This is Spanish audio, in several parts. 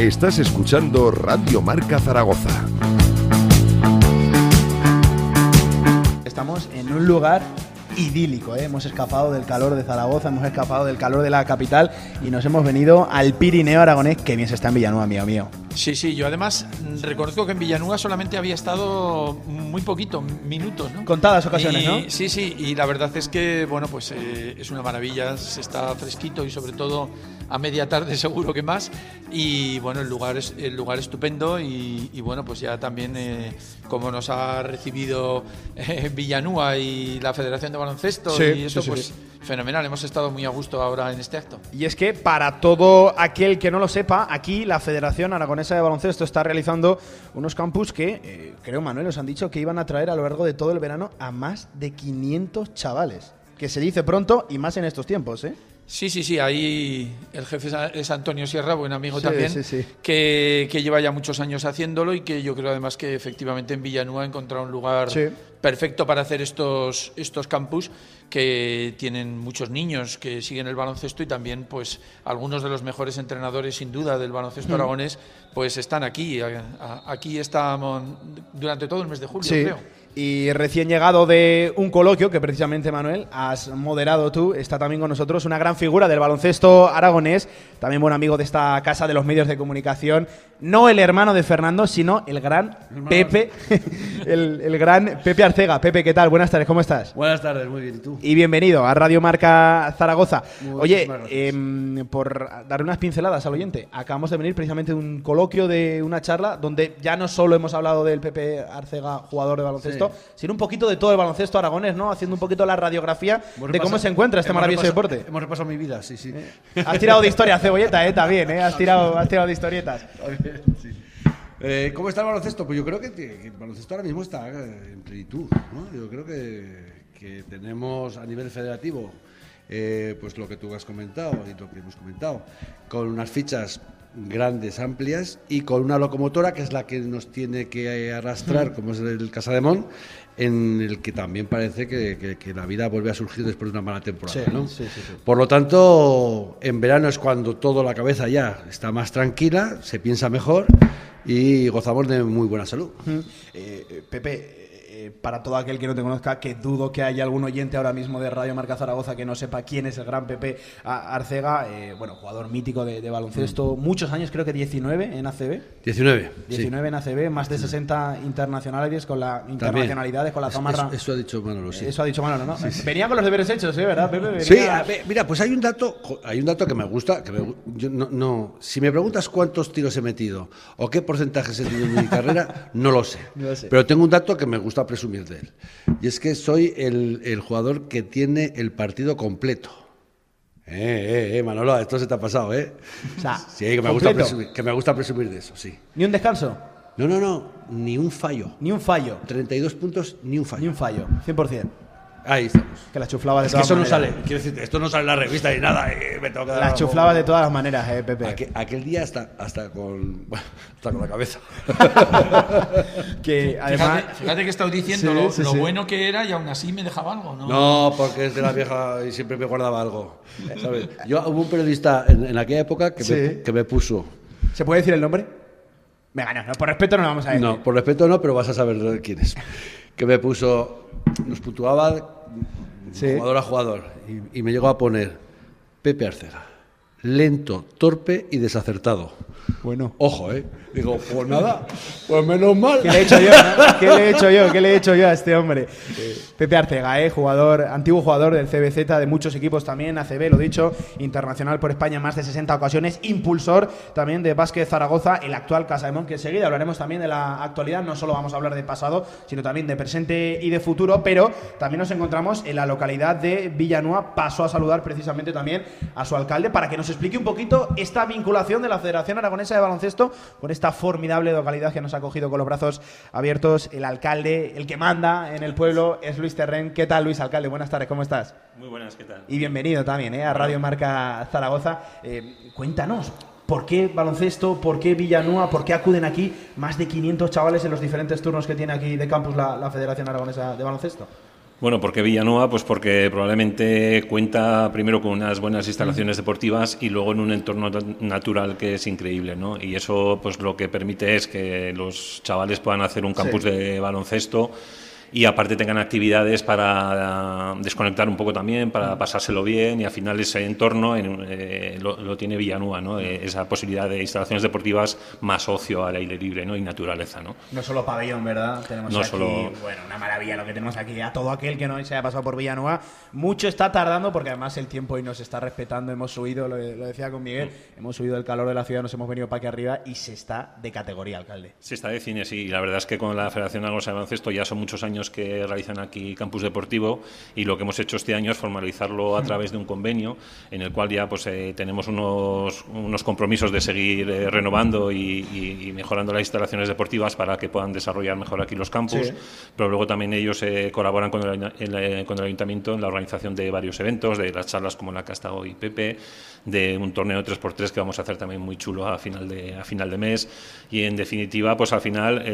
Estás escuchando Radio Marca Zaragoza. Estamos en un lugar idílico, ¿eh? hemos escapado del calor de Zaragoza, hemos escapado del calor de la capital y nos hemos venido al Pirineo Aragonés, que bien se está en Villanueva, mío mío. Sí, sí, yo además reconozco que en Villanueva solamente había estado muy poquito, minutos, ¿no? Contadas ocasiones, Y- ¿no? Sí, sí, y la verdad es que, bueno, pues eh, es una maravilla, se está fresquito y sobre todo a media tarde seguro que más. Y bueno, el lugar es el lugar estupendo y, y, bueno, pues ya también eh, como nos ha recibido eh, Villanueva y la Federación de Baloncesto Sí, y eso, sí, sí, pues. Fenomenal, hemos estado muy a gusto ahora en este acto. Y es que para todo aquel que no lo sepa, aquí la Federación Aragonesa de Baloncesto está realizando unos campus que, eh, creo Manuel, os han dicho que iban a traer a lo largo de todo el verano a más de 500 chavales. Que se dice pronto y más en estos tiempos, ¿eh? Sí, sí, sí, ahí el jefe es- Antonio Sierra, buen amigo Sí, también, sí, sí. Que, que lleva ya muchos años haciéndolo y que yo creo además que efectivamente en Villanueva ha encontrado un lugar perfecto para hacer estos, estos campus que tienen muchos niños que siguen el baloncesto y también pues algunos de los mejores entrenadores sin duda del baloncesto Mm. aragonés pues están aquí. Aquí estamos durante todo el mes de julio, Sí. creo. Y recién llegado de un coloquio que precisamente, Manuel, has moderado tú, está también con nosotros una gran figura del baloncesto aragonés, también buen amigo de esta casa de los medios de comunicación, no el hermano de Fernando, sino el gran Pepe, el, el gran Pepe Arcega. Pepe, ¿qué tal? Buenas tardes, ¿cómo estás? Buenas tardes, muy bien. ¿Y tú? Y bienvenido a Radio Marca Zaragoza. Oye, em, por dar unas pinceladas al oyente, acabamos de venir precisamente de un coloquio de una charla donde ya no solo hemos hablado del Pepe Arcega, jugador de baloncesto, sino un poquito de todo el baloncesto aragonés, ¿no? Haciendo un poquito la radiografía Hemos de cómo repasado- se encuentra este maravilloso repasado- deporte. Hemos repasado mi vida, sí, sí. Has tirado de historia, cebolleta, eh, también, eh. Has tirado, has tirado de historietas. Sí. Eh, ¿Cómo está el baloncesto? Pues yo creo que, que el baloncesto ahora mismo está eh, en plenitud. ¿no? Yo creo que, que tenemos a nivel federativo, eh, pues lo que tú has comentado y lo que hemos comentado, con unas fichas grandes, amplias y con una locomotora que es la que nos tiene que arrastrar, como es el Casademón, en el que también parece que, que- que la vida vuelve a surgir después de una mala temporada. Sí, ¿no? sí, sí, sí. Por lo tanto, en verano es cuando toda la cabeza ya está más tranquila, se piensa mejor y gozamos de muy buena salud. Eh, eh, Pepe, eh, para todo aquel que no te conozca, que dudo que haya algún oyente ahora mismo de Radio Marca Zaragoza que no sepa quién es el gran Pepe Arcega, eh, bueno, jugador mítico de, de baloncesto, muchos años, creo que 19 en ACB. 19. sí. 19 en ACB, más de 60 internacionales con la internacionalidades, con la zamarra. Eso, eso ha dicho Manolo, sí. Eso ha dicho Manolo, ¿no? Venía con los deberes hechos, ¿eh? ¿Verdad, Pepe? Venía- Sí, ver, mira, pues hay un dato, hay un dato que me gusta, que me gu- yo no, no- si me preguntas cuántos tiros he metido o qué porcentajes he tenido en mi carrera, no lo sé. No lo sé. Pero tengo un dato que me gusta presumir de él. Y es que soy el, el jugador que tiene el partido completo. Eh, eh, eh, Manolo, esto se te ha pasado, ¿eh? O sea, sí, que me, gusta completo. presumir, que me gusta presumir de eso, sí. Ni un descanso, No, no, no, ni un fallo. ni un fallo, 32 puntos, ni un fallo. ni un fallo, 100%. Ahí estamos. Que la chuflaba de Es que eso no sale, quiero decir, esto no sale en la revista ni nada. eh, me tengo que dar La la chuflaba de todas las maneras, eh, Pepe. Aquel, aquel día hasta, hasta, con, bueno, hasta con la cabeza. Que además. Fíjate, fíjate que he estado diciendo Sí, lo, sí, lo sí. bueno que era y aún así me dejaba algo, ¿no? No, porque es de la vieja y siempre me guardaba algo. ¿sabes? Yo hubo un periodista en, en aquella época que, Sí. me, que me puso. ¿Se puede decir el nombre? Venga, no, no, por respeto no lo vamos a decir. No, por respeto no, pero vas a saber quién es. Que me puso. Nos puntuaba Sí. jugador a jugador. Y, y me llegó a poner Pepe Arcega. Lento, torpe y desacertado. Bueno. Ojo, ¿eh? Digo, pues nada, pues menos mal. ¿Qué le he hecho yo? no? ¿Qué le he hecho yo? ¿Qué le he hecho yo a este hombre? Pepe Arcega, ¿eh? jugador, antiguo jugador del CBZ, de muchos equipos también, ACB, lo dicho, internacional por España en más de 60 ocasiones, impulsor también de Básquet Zaragoza, el actual Casaemón, que enseguida hablaremos también de la actualidad, no solo vamos a hablar de pasado, sino también de presente y de futuro, pero también nos encontramos en la localidad de Villanueva, paso a saludar precisamente también a su alcalde para que nos explique un poquito esta vinculación de la Federación Aragonesa de Baloncesto con esta formidable localidad que nos ha cogido con los brazos abiertos el alcalde, el que manda en el pueblo es Luis Terren. ¿Qué tal, Luis Alcalde? Buenas tardes, ¿cómo estás? Muy buenas, ¿qué tal? Y bienvenido también ¿eh? a Radio Marca Zaragoza. Eh, cuéntanos, ¿por qué baloncesto? ¿Por qué Villanueva? ¿Por qué acuden aquí más de 500 chavales en los diferentes turnos que tiene aquí de campus la, la Federación Aragonesa de Baloncesto? Bueno, ¿por qué Villanueva? Pues porque probablemente cuenta primero con unas buenas instalaciones deportivas y luego en un entorno natural que es increíble, ¿no? Y eso pues lo que permite es que los chavales puedan hacer un campus de baloncesto y aparte tengan actividades para desconectar un poco también, para pasárselo bien y al final ese entorno eh, lo, tiene Villanueva, ¿no? Eh, esa posibilidad de instalaciones deportivas más ocio al aire libre ¿no? y naturaleza. ¿no? no solo pabellón, ¿verdad? Tenemos aquí, bueno, una maravilla lo que tenemos aquí. A todo aquel que no se haya pasado por Villanueva, mucho está tardando porque además el tiempo hoy nos está respetando. Hemos subido, lo, decía con Miguel, hemos subido el calor de la ciudad, nos hemos venido para aquí arriba y se está de categoría, alcalde. Se está de cine, sí. La verdad es que con la Federación de de Baloncesto ya son muchos años que realizan aquí Campus Deportivo y lo que hemos hecho este año es formalizarlo a través de un convenio en el cual ya pues eh, tenemos unos, unos, compromisos de seguir eh, renovando y, mejorando las instalaciones deportivas para que puedan desarrollar mejor aquí los campus, pero luego también ellos eh, colaboran con el, con el Ayuntamiento en la organización de varios eventos, de las charlas como la que ha estado hoy Pepe, de un torneo 3x3 que vamos a hacer también muy chulo a final de, a final de mes. Y en definitiva pues al final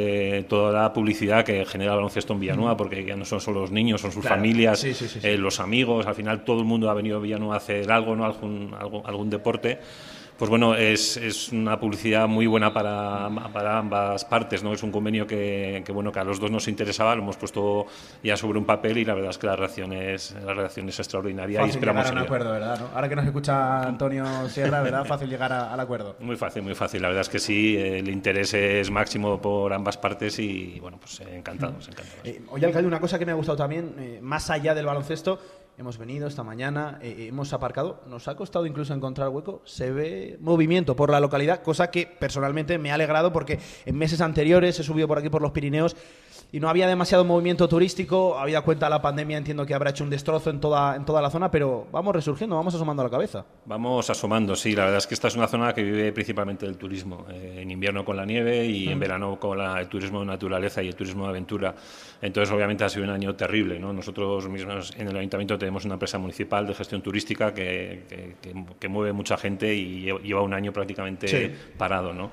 toda la publicidad que genera el baloncesto en Villanueva porque ya no son solo los niños, son sus familias, eh, los amigos, al final todo el mundo ha venido a Villanueva a hacer algo, ¿no? algún, algún deporte pues bueno, es, es, una publicidad muy buena para, para, ambas partes, ¿no? Es un convenio que, que, bueno, que a los dos nos interesaba, lo hemos puesto ya sobre un papel y la verdad es que la reacción es, la reacción es extraordinaria fácil y esperamos llegar a un acuerdo, ¿verdad? Ahora que nos escucha Antonio Sierra, ¿verdad? Fácil llegar al acuerdo. Muy fácil, muy fácil. La verdad es que sí, el interés es máximo por ambas partes y bueno, pues encantados, encantados. Eh, oye, alcalde, una cosa que me ha gustado también, eh, más allá del baloncesto, Hemos venido esta mañana, eh, eh, hemos aparcado, nos ha costado incluso encontrar hueco, se ve movimiento por la localidad, cosa que personalmente me ha alegrado porque en meses anteriores he subido por aquí por los Pirineos y no había demasiado movimiento turístico, había cuenta la pandemia, entiendo que habrá hecho un destrozo en toda, en toda la zona, pero vamos resurgiendo, vamos asomando a la cabeza. Vamos asomando, sí, la verdad es que esta es una zona que vive principalmente del turismo, eh, en invierno con la nieve y en mm. verano con el turismo de naturaleza y el turismo de aventura. Entonces, obviamente ha sido un año terrible, ¿no? Nosotros mismos en el ayuntamiento tenemos una empresa municipal de gestión turística que, que, mueve mucha gente y lleva un año prácticamente parado, ¿no?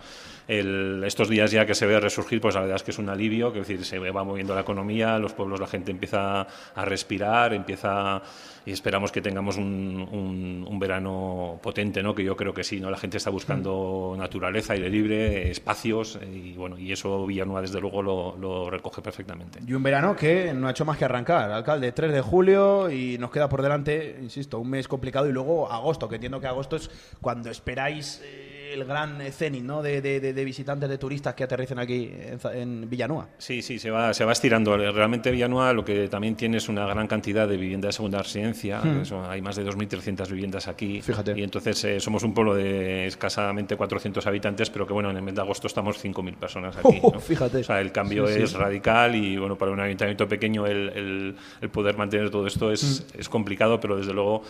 estos días ya que se ve resurgir, pues la verdad es que es un alivio, que decir, se va moviendo la economía, los pueblos, la gente empieza a respirar, empieza y esperamos que tengamos un, un, verano potente, ¿no? Que yo creo que sí, ¿no? La gente está buscando naturaleza, aire libre, espacios y bueno, y eso Villanueva desde luego lo, lo recoge perfectamente. Y un verano que no ha hecho más que arrancar, alcalde, 3 de julio y nos queda por delante, insisto, un mes complicado y luego agosto, que entiendo que agosto es cuando esperáis eh, el gran cenit ¿no? De, de, visitantes, de turistas que aterricen aquí en, Villanueva. Sí, sí, se va, se va estirando. Realmente Villanueva lo que también tiene es una gran cantidad de viviendas de segunda residencia. Hmm. hay más de 2.300 viviendas aquí. Fíjate. Y entonces eh, somos un pueblo de escasamente 400 habitantes, pero que bueno, en el mes de agosto estamos 5.000 personas aquí. Fíjate. O sea, el cambio es radical y bueno, para un ayuntamiento pequeño el, el, poder mantener todo esto es, hmm. es complicado, pero desde luego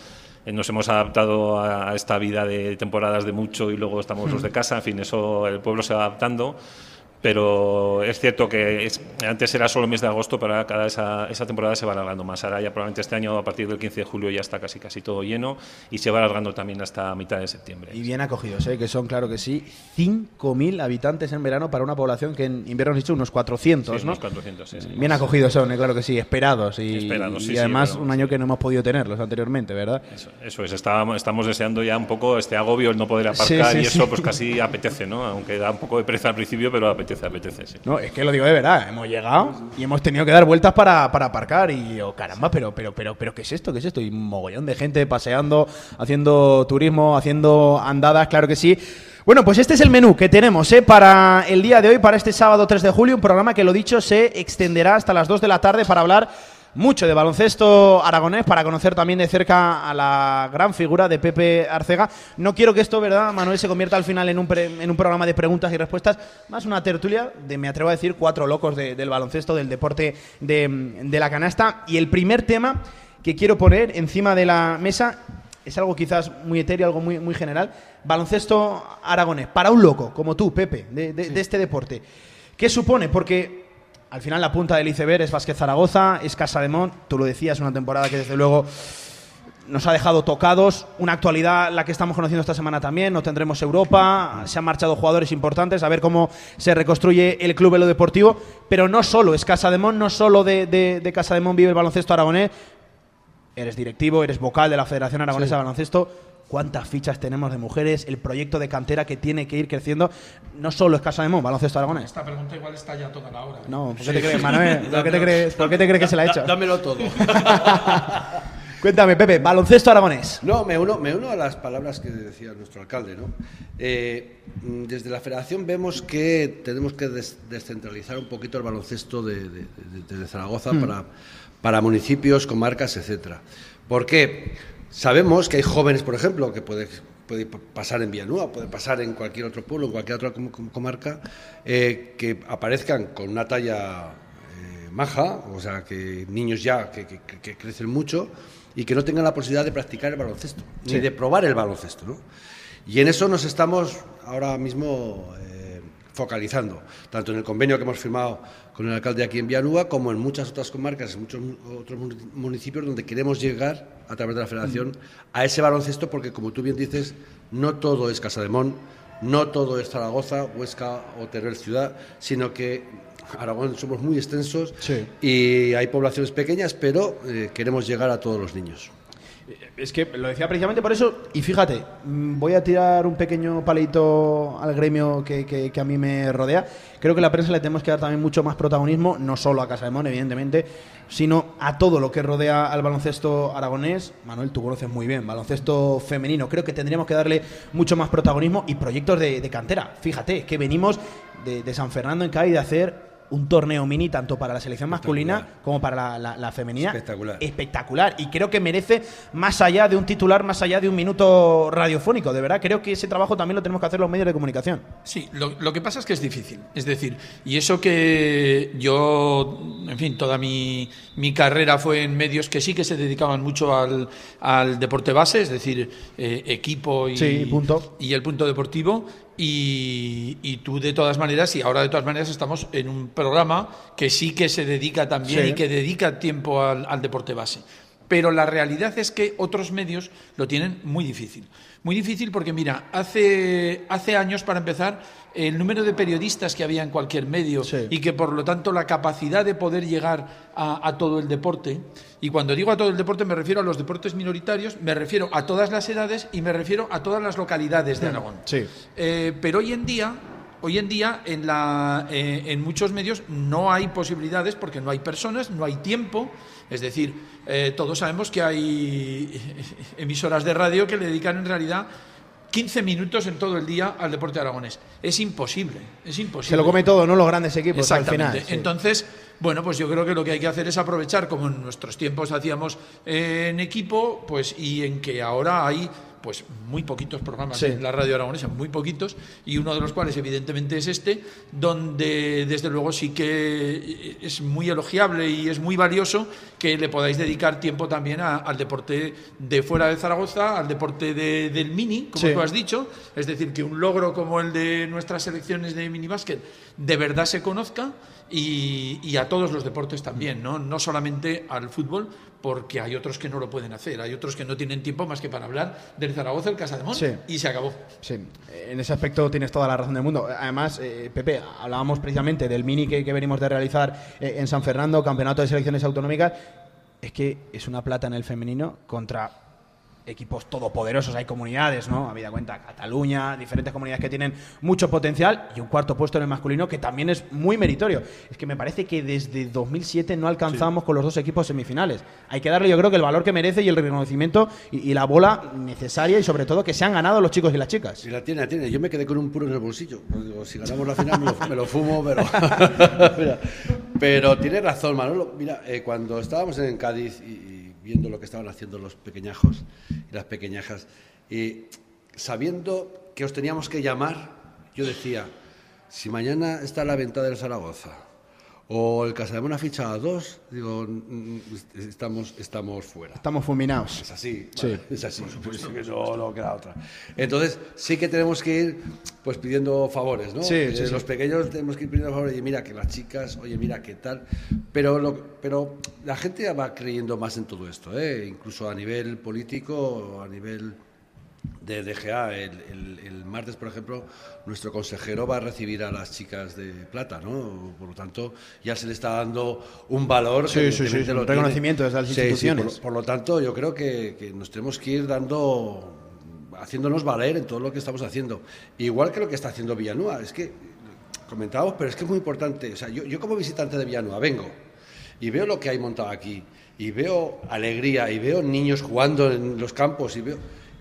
nos hemos adaptado a, esta vida de temporadas de mucho y luego estamos los de casa, en fin, eso el pueblo se va adaptando pero es cierto que antes era solo el mes de agosto, pero cada esa, esa, temporada se va alargando más. Ahora ya probablemente este año, a partir del 15 de julio, ya está casi casi todo lleno y se va alargando también hasta mitad de septiembre. Y bien acogidos, ¿eh? que son, claro que sí, 5.000 habitantes en verano para una población que en invierno has dicho unos 400, sí, ¿no? Unos 400, sí, Bien acogidos son, ¿eh? claro que sí, esperados. Y, y además un año que no hemos podido tenerlos anteriormente, ¿verdad? Eso, eso es, estábamos, estamos deseando ya un poco este agobio, el no poder aparcar y eso pues casi apetece, ¿no? Aunque da un poco de pereza al principio, pero apetece, ¿no? es que lo digo de verdad, hemos llegado y hemos tenido que dar vueltas para, aparcar y oh, caramba, pero, pero, pero, pero, ¿qué es esto? ¿Qué es esto? Y un mogollón de gente paseando, haciendo turismo, haciendo andadas, claro que sí. Bueno, pues este es el menú que tenemos ¿eh? para el día de hoy, para este sábado 3 de julio, un programa que lo dicho se extenderá hasta las 2 de la tarde para hablar mucho de baloncesto aragonés para conocer también de cerca a la gran figura de Pepe Arcega. No quiero que esto, ¿verdad, Manuel, se convierta al final en un, en un programa de preguntas y respuestas, más una tertulia de, me atrevo a decir, cuatro locos del baloncesto, del deporte de, la canasta. Y el primer tema que quiero poner encima de la mesa es algo quizás muy etéreo, algo muy, muy general. Baloncesto aragonés, para un loco como tú, Pepe, de, de este deporte. ¿Qué supone? Porque al final la punta del iceberg es Vázquez Zaragoza, es Casa de Mont, tú lo decías, una temporada que desde luego nos ha dejado tocados. Una actualidad la que estamos conociendo esta semana también. No tendremos Europa. Se han marchado jugadores importantes. A ver cómo se reconstruye el club lo deportivo. Pero no solo es Casa de Mon, no solo de, de, Casa de Mon vive el baloncesto aragonés. Eres directivo, eres vocal de la Federación Aragonesa de Baloncesto cuántas fichas tenemos de mujeres, el proyecto de cantera que tiene que ir creciendo. No solo es Casa de Mon, baloncesto aragonés. Esta pregunta igual está ya toda la hora. ¿eh? No, ¿por qué te crees, Manuel? ¿Por qué te crees, ¿por qué te crees que se la ha hecho? Dámelo todo. Cuéntame, Pepe, baloncesto aragonés. No, me uno, me uno a las palabras que decía nuestro alcalde. ¿no? Eh, desde la federación vemos que tenemos que descentralizar un poquito el baloncesto de, Zaragoza hmm. para, para municipios, comarcas, etcétera. ¿Por qué? Sabemos que hay jóvenes, por ejemplo, que puede, puede pasar en Villanueva, puede pasar en cualquier otro pueblo, en cualquier otra comarca, eh, que aparezcan con una talla eh, maja, o sea, que niños ya que, crecen mucho y que no tengan la posibilidad de practicar el baloncesto, ni de probar el baloncesto. ¿no? Y en eso nos estamos ahora mismo eh, focalizando, tanto en el convenio que hemos firmado con el alcalde aquí en Villanueva, como en muchas otras comarcas, en muchos otros municipios donde queremos llegar a través de la federación a ese baloncesto, porque como tú bien dices, no todo es Casa de Mon, no todo es Zaragoza, Huesca o Teruel ciudad, sino que Aragón somos muy extensos y hay poblaciones pequeñas, pero eh, queremos llegar a todos los niños. Es que lo decía precisamente por eso, y fíjate, mm, voy a tirar un pequeño palito al gremio que, a mí me rodea. Creo que la prensa le tenemos que dar también mucho más protagonismo, no solo a Casa de Mon, evidentemente, sino a todo lo que rodea al baloncesto aragonés. Manuel, tú conoces muy bien, baloncesto femenino. Creo que tendríamos que darle mucho más protagonismo y proyectos de, cantera. Fíjate, que venimos de, de San Fernando en CAI de hacer un torneo mini tanto para la selección masculina como para la, femenina. Espectacular. Espectacular. Y creo que merece más allá de un titular, más allá de un minuto radiofónico. De verdad, creo que ese trabajo también lo tenemos que hacer los medios de comunicación. Sí, lo, que pasa es que es difícil. Es decir, y eso que yo, en fin, toda mi, carrera fue en medios que sí que se dedicaban mucho al, deporte base, es decir, eh, equipo y, punto. y el punto deportivo y, tú de todas maneras, y ahora de todas maneras estamos en un programa que sí que se dedica también y que dedica tiempo al deporte base. Pero la realidad es que otros medios lo tienen muy difícil. Muy difícil porque, mira, hace, hace años, para empezar, el número de periodistas que había en cualquier medio y que, por lo tanto, la capacidad de poder llegar a, todo el deporte, y cuando digo a todo el deporte me refiero a los deportes minoritarios, me refiero a todas las edades y me refiero a todas las localidades de Aragón. Sí. Eh, pero hoy en día hoy en día en, la, eh, en muchos medios no hay posibilidades porque no hay personas, no hay tiempo. Es decir, eh, todos sabemos que hay emisoras de radio que le dedican en realidad 15 minutos en todo el día al deporte aragonés. Es imposible, es imposible. Se lo come todo, ¿no? Los grandes equipos al final. Entonces, bueno, pues yo creo que lo que hay que hacer es aprovechar, como en nuestros tiempos hacíamos en equipo, pues y en que ahora hay pues muy poquitos programas en la radio aragonesa, muy poquitos, y uno de los cuales evidentemente es este, donde desde luego sí que es muy elogiable y es muy valioso que le podáis dedicar tiempo también al deporte de fuera de Zaragoza, al deporte del mini, como tú has dicho, es decir, que un logro como el de nuestras selecciones de minibásquet de verdad se conozca y, a todos los deportes también, ¿no? no solamente al fútbol, porque hay otros que no lo pueden hacer, hay otros que no tienen tiempo más que para hablar del Zaragoza, el Casa de Mon, y se acabó. Sí, en ese aspecto tienes toda la razón del mundo. Además, eh, Pepe, hablábamos precisamente del mini que, venimos de realizar eh, en San Fernando, Campeonato de Selecciones Autonómicas, es que es una plata en el femenino contra equipos todopoderosos, hay comunidades, ¿no? Habida cuenta, Cataluña, diferentes comunidades que tienen mucho potencial y un cuarto puesto en el masculino que también es muy meritorio. Es que me parece que desde 2007 no alcanzamos con los dos equipos semifinales. Hay que darle, yo creo que el valor que merece y el reconocimiento y, la bola necesaria y sobre todo que se han ganado los chicos y las chicas. Sí, la tiene, la tiene. Yo me quedé con un puro en el bolsillo. si ganamos la final me lo, fumo, pero... pero tiene razón, Manolo. Mira, eh, cuando estábamos en Cádiz y viendo lo que estaban haciendo los pequeñajos y las pequeñajas, y sabiendo que os teníamos que llamar, yo decía, si mañana está la venta del Zaragoza, o el Casademona ficha a dos, digo, mm, estamos, estamos fuera. Estamos fulminados. Es así, Sí. ¿vale? es así, pues sí que no, no queda otra. Entonces, sí que tenemos que ir pues pidiendo favores, ¿no? Sí, Eh, sí, sí. Los pequeños tenemos que ir pidiendo favores, oye, mira, que las chicas, oye, mira, qué tal. Pero, lo- pero la gente va creyendo más en todo esto, ¿eh? incluso a nivel político, a nivel de DGA. El, el- el martes, por ejemplo, nuestro consejero va a recibir a las chicas de plata, ¿no? Por lo tanto, ya se le está dando un valor. Sí, que sí, sí, evidentemente un reconocimiento desde las Sí, sí, por, por lo tanto, yo creo que, que nos tenemos que ir dando, haciéndonos valer en todo lo que estamos haciendo. Igual que lo que está haciendo Villanueva. Es que, comentábamos, pero es que es muy importante. O sea, yo, yo como visitante de Villanueva vengo y veo lo que hay montado aquí, y veo alegría, y veo niños jugando en los campos, y veo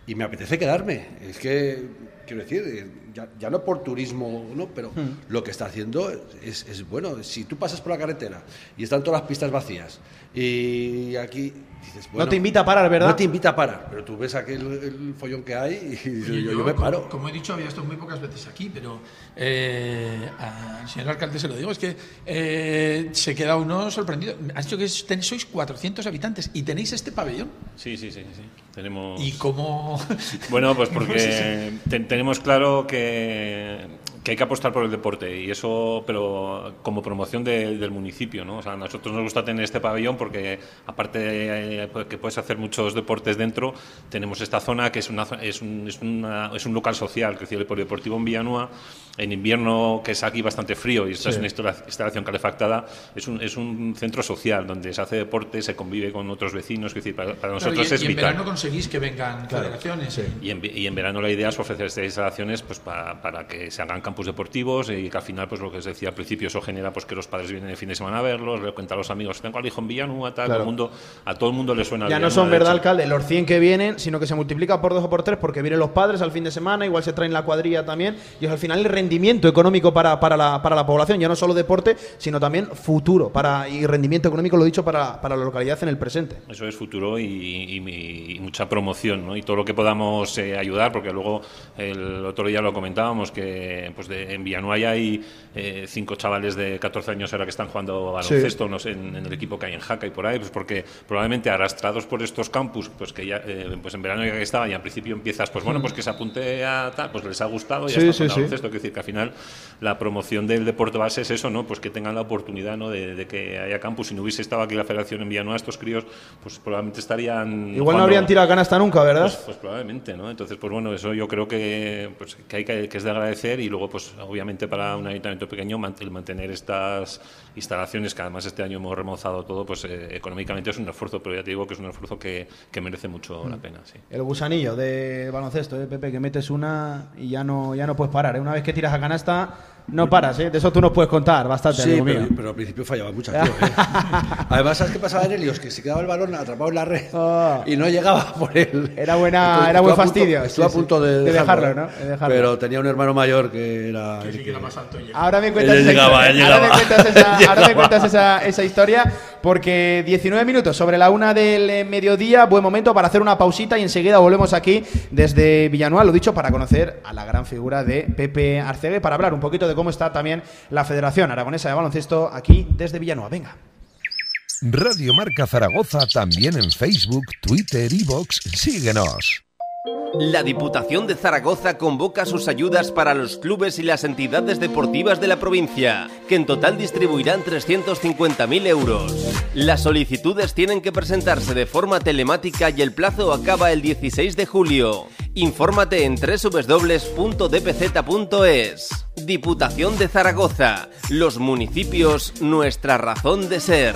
y me apetece quedarme. Es que, quiero decir, eh, ya, ya no por turismo, ¿no? pero lo que está haciendo es, es bueno. Si tú pasas por la carretera y están todas las pistas vacías, y aquí dices, bueno, no te invita a parar, ¿verdad? No te invita a parar, pero tú ves aquel el follón que hay y dices, Oye, yo, yo, me como- paro. Como, he dicho, había estado muy pocas veces aquí, pero eh, al señor alcalde se lo digo, es que eh, se queda uno sorprendido. Has dicho que es- ten- sois 400 habitantes y tenéis este pabellón. Sí, sí, sí, sí. Tenemos... ¿Y cómo...? Bueno, pues ¿cómo es porque ten- tenemos claro que, que hay que apostar por el deporte y eso, pero como promoción de- del municipio, ¿no? O sea, a nosotros nos gusta tener este pabellón porque aparte de eh, que puedes hacer muchos deportes dentro, tenemos esta zona que es una es un, es una- es un local social, que es el polideportivo en Villanueva, en invierno que es aquí bastante frío y esta es una instala- instalación calefactada, es un, es un centro social donde se hace deporte, se convive con otros vecinos, es decir, para, para nosotros Claro, y, es y en verano conseguís que vengan federaciones. Y en, y en verano la idea es ofrecer estas instalaciones pues, para, para que se hagan campus deportivos y que al final, pues lo que os decía al principio, eso genera pues que los padres vienen el fin de semana a verlos, le cuentan a los amigos, tengo al hijo en Villanueva, tal, Claro. todo el mundo, a todo el mundo le suena Ya no son, ¿verdad, hecho. alcalde? Los 100 que vienen, sino que se multiplica por dos o por tres porque vienen los padres al fin de semana, igual se traen la cuadrilla también, y es al final el rendimiento económico para, para, la, para la población, ya no solo deporte, sino también futuro para, y rendimiento económico, lo dicho, para, para la localidad en el presente. Eso es futuro y, y- y mucha promoción, ¿no? Y todo lo que podamos eh, ayudar, porque luego el otro día lo comentábamos, que pues de- en Villanueva ya hay eh, cinco chavales de 14 años ahora que están jugando baloncesto no sé, en, en el equipo que hay en Jaca y por ahí, pues porque probablemente arrastrados por estos campus, pues que ya eh, pues en verano ya que estaban y al principio empiezas, pues bueno, pues que se apunte a tal, pues les ha gustado y ya Sí, está sí, con sí. baloncesto. Quiero decir que al final la promoción del deporte base es eso, ¿no? Pues que tengan la oportunidad, ¿no? De, de que haya campus. Si no hubiese estado aquí la Federación en Villanueva, estos críos, pues probablemente estarían. Igual no habrían tirado canasta nunca, ¿verdad? Pues, pues probablemente, ¿no? Entonces, pues bueno, eso yo creo que, pues, que hay que, que es de agradecer y luego, pues obviamente para un ayuntamiento pequeño el mantener estas instalaciones, que además este año hemos remozado todo, pues eh, económicamente es un esfuerzo, pero ya te digo que es un esfuerzo que, que merece mucho Mm. la pena, sí. El gusanillo de baloncesto, ¿eh, Pepe? Que metes una y ya no, ya no puedes parar. ¿eh? Una vez que tiras a canasta, no paras, ¿eh? De eso tú nos puedes contar bastante, Sí, amigo pero, mío. pero al principio fallaba mucho. tío, ¿eh? Además, ¿sabes qué pasaba en Helios? Que se quedaba el balón atrapado en la red Ah. y no llegaba por él. Era buena- Entonces, era buen a punto- fastidio, Estuve sí, a punto de, De dejarlo, ¿no? De dejarlo. Pero tenía un hermano mayor que era. el Sí, que que- era más alto y- Ahora me esa, historia. Ahora cuentas esa, esa historia, porque 19 minutos sobre la una del eh, mediodía, buen momento para hacer una pausita y enseguida volvemos aquí desde Villanueva, lo dicho, para conocer a la gran figura de Pepe Arcegue, para hablar un poquito de cómo está también la Federación Aragonesa de Baloncesto aquí desde Villanueva. Venga. Radio Marca Zaragoza también en Facebook, Twitter y Vox. Síguenos. La Diputación de Zaragoza convoca sus ayudas para los clubes y las entidades deportivas de la provincia, que en total distribuirán 350.000 euros. Las solicitudes tienen que presentarse de forma telemática y el plazo acaba el 16 de julio. Infórmate en www.dpz.es. Diputación de Zaragoza. Los municipios, nuestra razón de ser.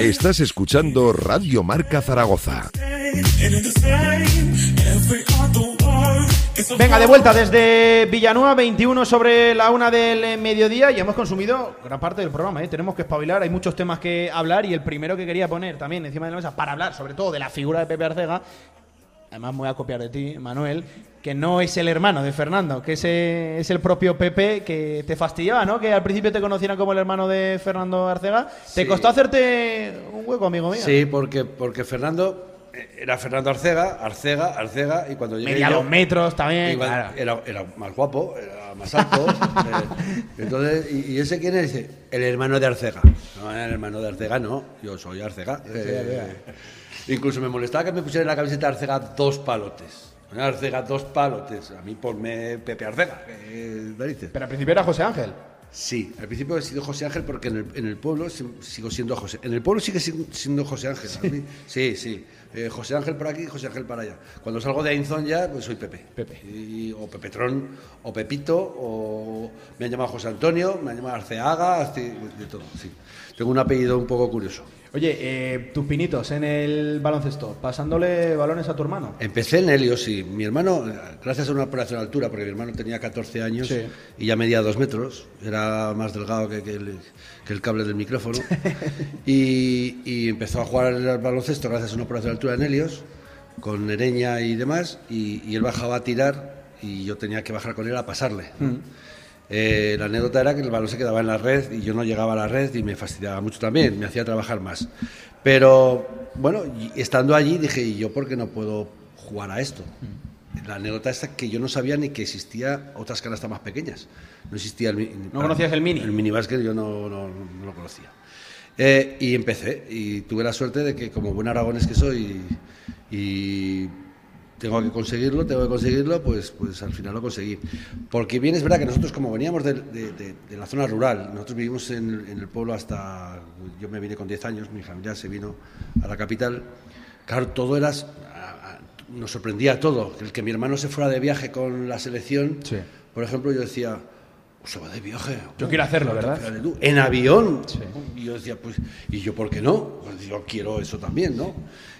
Estás escuchando Radio Marca Zaragoza. Venga, de vuelta desde Villanueva, 21 sobre la una del mediodía y hemos consumido gran parte del programa. ¿eh? Tenemos que espabilar, hay muchos temas que hablar y el primero que quería poner también encima de la mesa para hablar sobre todo de la figura de Pepe Arcega, además me voy a copiar de ti, Manuel, que no es el hermano de Fernando, que ese es el propio Pepe que te fastidiaba, ¿no? Que al principio te conocieran como el hermano de Fernando Arcega. ¿Te Sí. costó hacerte un hueco, amigo mío? Sí, porque, porque Fernando eh, era Fernando Arcega, Arcega, Arcega, y cuando llegué Media yo- dos metros también, claro. era, era más guapo, era más alto. eh, entonces, y, y ese quién es? El hermano de Arcega. No, el hermano de Arcega no, yo soy Arcega. Eh, incluso me molestaba que me pusieran en la camiseta Arcega dos palotes. Arcega dos palotes. A mí ponme Pepe Arcega. eh. Pero al principio era José Ángel. Sí, al principio he sido José Ángel porque en el, en el pueblo si- sigo siendo José. En el pueblo sigue si- siendo José Ángel. mí- Sí, sí. Eh, José Ángel por aquí, José Ángel para allá. Cuando salgo de Ainzón ya, pues soy Pepe. Pepe. Y- o Pepetrón, o Pepito, o me han llamado José Antonio, me han llamado Arceaga, Arce- de todo, sí. Tengo un apellido un poco curioso. Oye, eh, tus pinitos en el baloncesto, pasándole balones a tu hermano. Empecé en Helios, sí. Mi hermano, gracias a una operación de altura, porque mi hermano tenía 14 años Sí. y ya medía dos metros, era más delgado que, que el, que el cable del micrófono, y, y empezó a jugar al baloncesto gracias a una operación de altura en Helios, con Ereña y demás, y, y él bajaba a tirar y yo tenía que bajar con él a pasarle. Eh, la anécdota era que el balón se quedaba en la red y yo no llegaba a la red y me fastidiaba mucho también, me hacía trabajar más. Pero bueno, estando allí dije, ¿y yo por qué no puedo jugar a esto? La anécdota es que yo no sabía ni que existía otras canastas más pequeñas. No existía el ¿No conocías el mini? El mini básquet yo no, no- no lo conocía. Eh, y empecé y tuve la suerte de que como buen aragones que soy y tengo que conseguirlo, tengo que conseguirlo, pues, pues al final lo conseguí. Porque bien es verdad que nosotros como veníamos de, de- de- de la zona rural, nosotros vivimos en, el- en el pueblo hasta, yo me vine con 10 años, mi familia se vino a la capital, claro, todo era, nos sorprendía todo, el que mi hermano se fuera de viaje con la selección, Sí. por ejemplo, yo decía, se va de viaje. Yo quiero hacerlo, ¿verdad? En avión. Y yo decía, pues, ¿y yo por qué no? Pues yo quiero eso también, ¿no?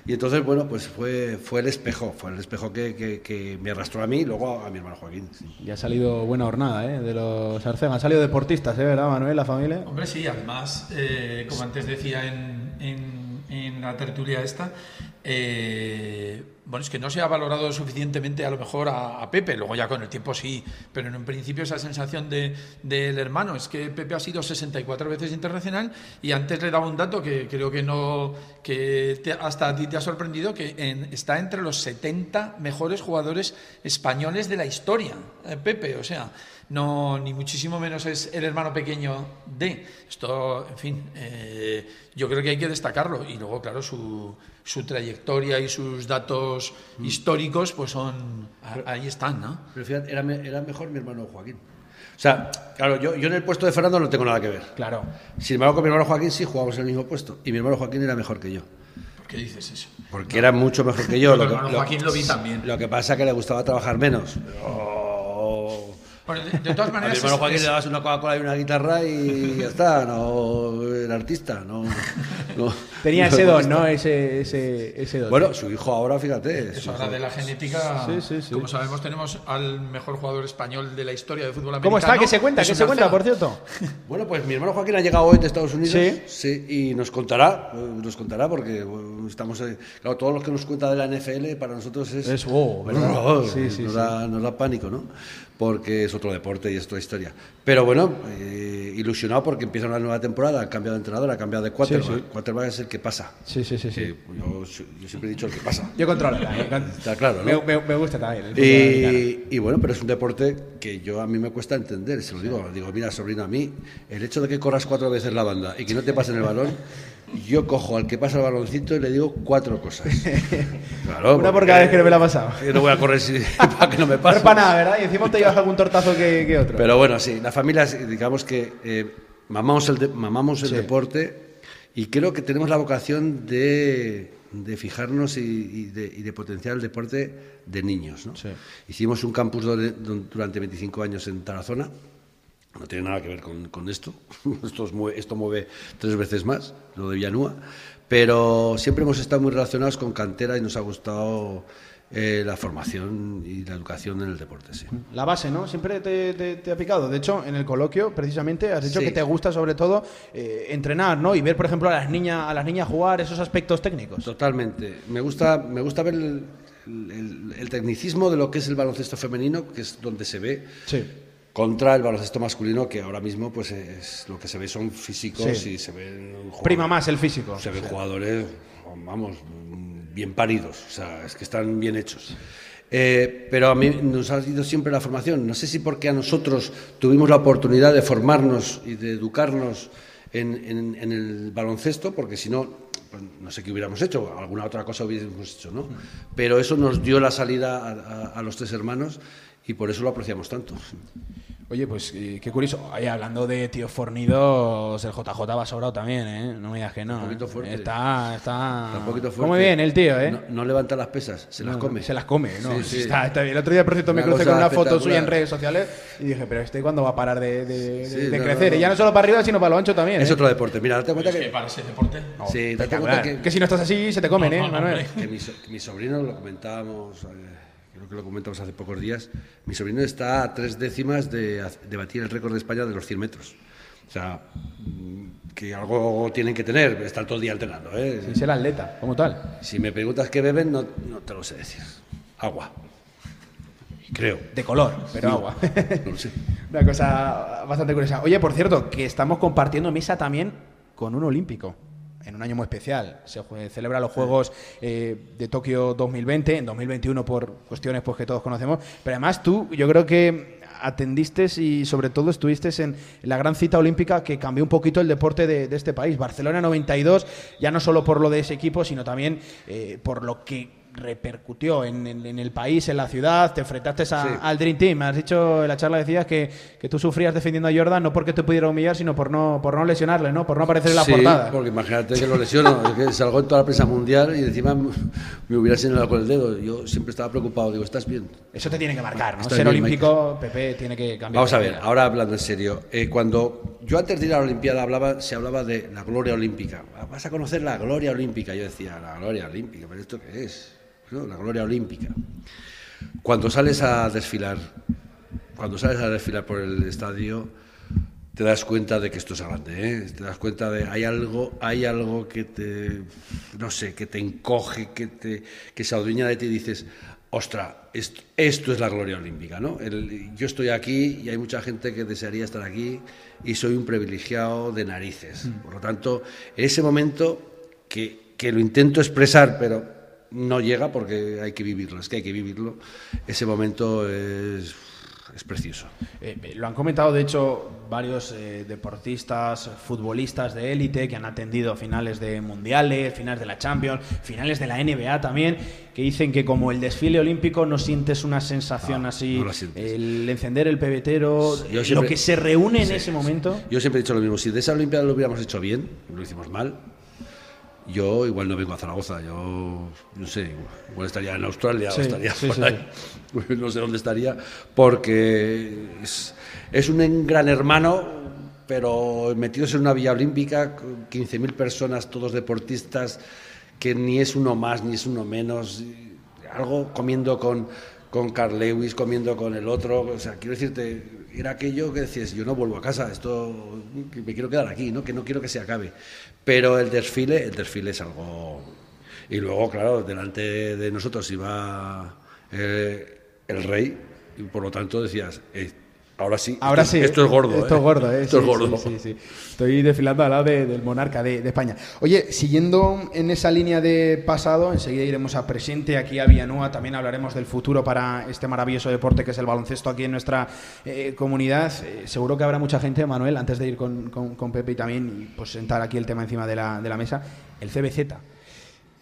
Y entonces, bueno, pues fue, fue el espejo, fue el espejo que, que- que me arrastró a mí y luego a, mi hermano Joaquín. sí. Ya ha salido buena hornada, ¿eh? De los Arcega. Han salido deportistas, ¿eh? ¿Verdad, Manuel? La familia. Hombre, sí, además, eh, como antes decía en, en- en la tertulia esta, eh, bueno, es que no se ha valorado suficientemente a lo mejor a, a Pepe, luego ya con el tiempo sí, pero en un principio esa sensación de- del hermano es que Pepe ha sido 64 veces internacional y antes le daba un dato que creo que no, que te- hasta a ti te ha sorprendido, que en- está entre los 70 mejores jugadores españoles de la historia, eh, Pepe, o sea, no, ni muchísimo menos es el hermano pequeño de. Esto, en fin, eh, yo creo que hay que destacarlo. Y luego, claro, su, su trayectoria y sus datos históricos, pues son. Ahí están, ¿no? Pero fíjate, era, era mejor mi hermano Joaquín. O sea, claro, yo, yo en el puesto de Fernando no tengo nada que ver. Claro. Sin embargo, con mi hermano Joaquín sí jugábamos en el mismo puesto. Y mi hermano Joaquín era mejor que yo. ¿Por qué dices eso? Porque era mucho mejor que yo. Lo que, hermano Joaquín lo vi también. Lo que pasa es que le gustaba trabajar menos. Bueno, de, de todas A mi maneras. hermano Joaquín es- le dabas una Coca-Cola y una guitarra y ya está, no era artista, no. no- Tenía no ese don. ¿no? Ese, ese, ese don. Bueno, su hijo ahora, fíjate. Eso habla hijo- de la genética. Sí, sí, sí. Como sabemos, tenemos al mejor jugador español de la historia del fútbol americano. ¿Cómo está? ¿Qué se cuenta? ¿Qué se cuenta, por cierto? Bueno, pues mi hermano Joaquín ha llegado hoy de Estados Unidos. Sí. y nos contará, nos contará porque estamos. eh, claro, todo lo que nos cuenta de la NFL para nosotros es. Es wow, ¿verdad? Sí, sí, nos, sí. Da, nos da pánico, ¿no? porque es otro deporte y es otra historia. Pero bueno, eh, ilusionado porque empieza una nueva temporada, ha cambiado de entrenador, ha cambiado de quarterback. Sí, sí. Quarterback es el que pasa. Sí, sí, sí. sí. Eh, yo, yo siempre he dicho el que pasa. Yo controlo. también. Está claro, ¿no? Me, me- me gusta también. Y, y bueno, pero es un deporte que yo a mí me cuesta entender, se lo digo. Digo, mira, sobrino, a mí, el hecho de que corras cuatro veces la banda y que no te pasen el balón, yo cojo al que pasa el baloncito y le digo cuatro cosas. Claro, Una por cada vez que no me la ha pasado. Yo no voy a correr si- para que no me No pase. es para nada, ¿verdad? Y encima te llevas algún tortazo que, que otro. Pero bueno, sí, la familia, es- digamos que eh, mamamos el, de- mamamos el Sí. deporte y creo que tenemos la vocación de, de fijarnos y, y de, y de potenciar el deporte de niños. ¿no? Sí. Hicimos un campus durante 25 años en Tarazona. No tiene nada que ver con, con esto. Esto, es esto mueve tres veces más, lo de Villanúa. Pero siempre hemos estado muy relacionados con cantera y nos ha gustado eh, la formación y la educación en el deporte. Sí. La base, ¿no? Siempre te, te- te ha picado. De hecho, en el coloquio, precisamente, has dicho Sí. que te gusta sobre todo eh, entrenar, ¿no? Y ver, por ejemplo, a las niñas, a las niñas jugar esos aspectos técnicos. Totalmente. Me gusta, me gusta ver el, el- el tecnicismo de lo que es el baloncesto femenino, que es donde se ve, Sí. Contra el baloncesto masculino, que ahora mismo pues es lo que se ve son físicos Sí. y se ven jugadores- Prima más el físico. Se ven jugadores, vamos, bien paridos, o sea, es que están bien hechos. Eh, pero a mí nos ha ido siempre la formación. No sé si porque a nosotros tuvimos la oportunidad de formarnos y de educarnos en, en- en el baloncesto, porque si no, pues no sé qué hubiéramos hecho, alguna otra cosa hubiéramos hecho, ¿no? Pero eso nos dio la salida a, a- a los tres hermanos y por eso lo apreciamos tanto. Oye, pues eh, qué curioso. Ahí hablando de tíos fornidos, el JJ va sobrado también, ¿eh? No me digas que no. Un poquito ¿eh? fuerte. Está, está. Está un poquito fuerte. Come bien el tío, ¿eh? No, no levanta las pesas, se las No, come. Se las come, ¿no? Sí, sí. Está, está bien. El otro día, por cierto, me crucé con una foto suya en redes sociales y dije, pero este cuándo va a parar de, de- Sí, de no, crecer. no, Y ya no. solo para arriba, sino para lo ancho también. Es ¿eh? otro deporte. Mira, date cuenta Es que que... para ese deporte. Sí, date cuenta que... Que si no estás así, se te comen, No, ¿eh, Manuel? que mi, so- que mi sobrino, lo comentábamos, eh, creo que lo comentamos hace pocos días, mi sobrino está a tres décimas de, batir el récord de España de los 100 metros. O sea, mm, que algo tienen que tener, estar todo el día entrenando. ¿eh? Y ser atleta, como tal. Si me preguntas qué beben, no, no te lo sé decir. Agua. Creo. De color, pero agua. No lo sé. Una cosa bastante curiosa. Oye, por cierto, que estamos compartiendo mesa también con un olímpico. En un año muy especial. Se jue- celebra los Juegos eh, de Tokio 2020, en 2021 por cuestiones pues, que todos conocemos. Pero además tú, yo creo que atendiste y sobre todo estuviste en la gran cita olímpica que cambió un poquito el deporte de, de este país. Barcelona 92, ya no solo por lo de ese equipo, sino también eh, por lo que repercutió en, en- en el país, en la ciudad, te enfrentaste a- Sí. al Dream Team. Has dicho en la charla decías que, que tú sufrías defendiendo a Jordan no porque te pudiera humillar, sino por no, por no lesionarle, ¿no? Por no aparecer en la sí, portada. porque imagínate que lo lesiono, es que salgo en toda la prensa mundial y encima me hubiera señalado con el dedo. Yo siempre estaba preocupado, digo, ¿estás bien? Eso te tiene que marcar, ¿no? Ser olímpico, Pepe, tiene que cambiar. Vamos a ver, ahora hablando en serio, eh, cuando yo antes de ir a la Olimpiada hablaba, se hablaba de la gloria olímpica. Ah, Vas a conocer la gloria olímpica. Yo decía, la gloria olímpica, ¿pero esto qué es? Bueno, la gloria olímpica. Cuando sales a desfilar, cuando sales a desfilar por el estadio, te das cuenta de que esto es grande, ¿eh? Te das cuenta de hay algo, hay algo que te, no sé, que te encoge, que te, que se adueña de ti y dices, ostra, esto, esto es la gloria olímpica, ¿no? El- yo estoy aquí y hay mucha gente que desearía estar aquí y soy un privilegiado de narices. Por lo tanto, en ese momento que, que lo intento expresar, pero no llega porque hay que vivirlo, es que hay que vivirlo, ese momento es, es precioso. Eh, lo han comentado, de hecho, varios eh, deportistas, futbolistas de élite que han atendido finales de mundiales, finales de la Champions, finales de la NBA también, que dicen que como el desfile olímpico no sientes una sensación No, así, no el encender el pebetero, Yo lo siempre- que se reúne en ese momento. Yo siempre he dicho lo mismo, si de esa Olimpiada lo hubiéramos hecho bien, lo hicimos mal, yo igual no vengo a Zaragoza, yo no sé, igual, estaría en Australia Sí, o estaría sí, por sí. ahí, no sé dónde estaría, porque es, es un gran hermano, pero metidos en una villa olímpica, con 15.000 personas, todos deportistas, que ni es uno más ni es uno menos, algo comiendo con, con Carl Lewis, comiendo con el otro, o sea, quiero decirte, era aquello que decías, yo no vuelvo a casa, esto, me quiero quedar aquí, ¿no? que no quiero que se acabe. Pero el desfile, el desfile es algo... Y luego, claro, delante de nosotros iba eh, el rey, y por lo tanto decías, eh, ahora sí, Ahora esto, sí. esto es gordo. Esto ¿eh? es gordo, ¿eh? Esto Sí, es gordo. Sí, sí. Estoy desfilando al lado de- del monarca de, de España. Oye, siguiendo en esa línea de pasado, enseguida iremos a presente aquí a Villanueva. También hablaremos del futuro para este maravilloso deporte que es el baloncesto aquí en nuestra eh, comunidad. Eh, seguro que habrá mucha gente, Manuel, antes de ir con, con- con Pepe y también y, pues, sentar aquí el tema encima de la, de la mesa. El CBZ.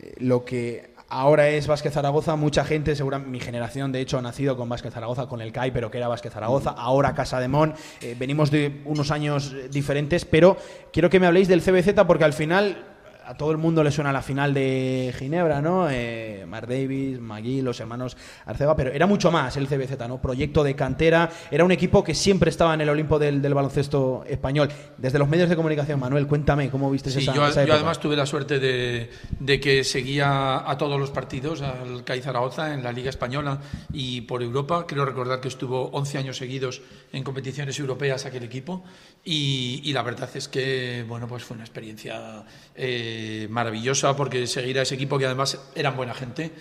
Eh, lo que ahora es Vázquez Zaragoza, mucha gente, segura mi generación de hecho ha nacido con Vázquez Zaragoza, con el CAI, pero que era Vázquez Zaragoza, ahora Casa de Mon, eh, venimos de unos años eh, diferentes, pero quiero que me habléis del CBZ porque al final a todo el mundo le suena la final de Ginebra, ¿no? Eh, Mark Davis, Magui, los hermanos Arceba, pero era mucho más el CBZ, ¿no? Proyecto de cantera, era un equipo que siempre estaba en el Olimpo del, del baloncesto español. Desde los medios de comunicación, Manuel, cuéntame cómo viste Sí, esa, yo, esa yo además tuve la suerte de, de que seguía a todos los partidos, al CAI Zaragoza en la Liga Española y por Europa. Creo recordar que estuvo 11 años seguidos en competiciones europeas aquel equipo y, y la verdad es que bueno, pues fue una experiencia eh, maravillosa porque seguir a ese equipo que además eran buena gente,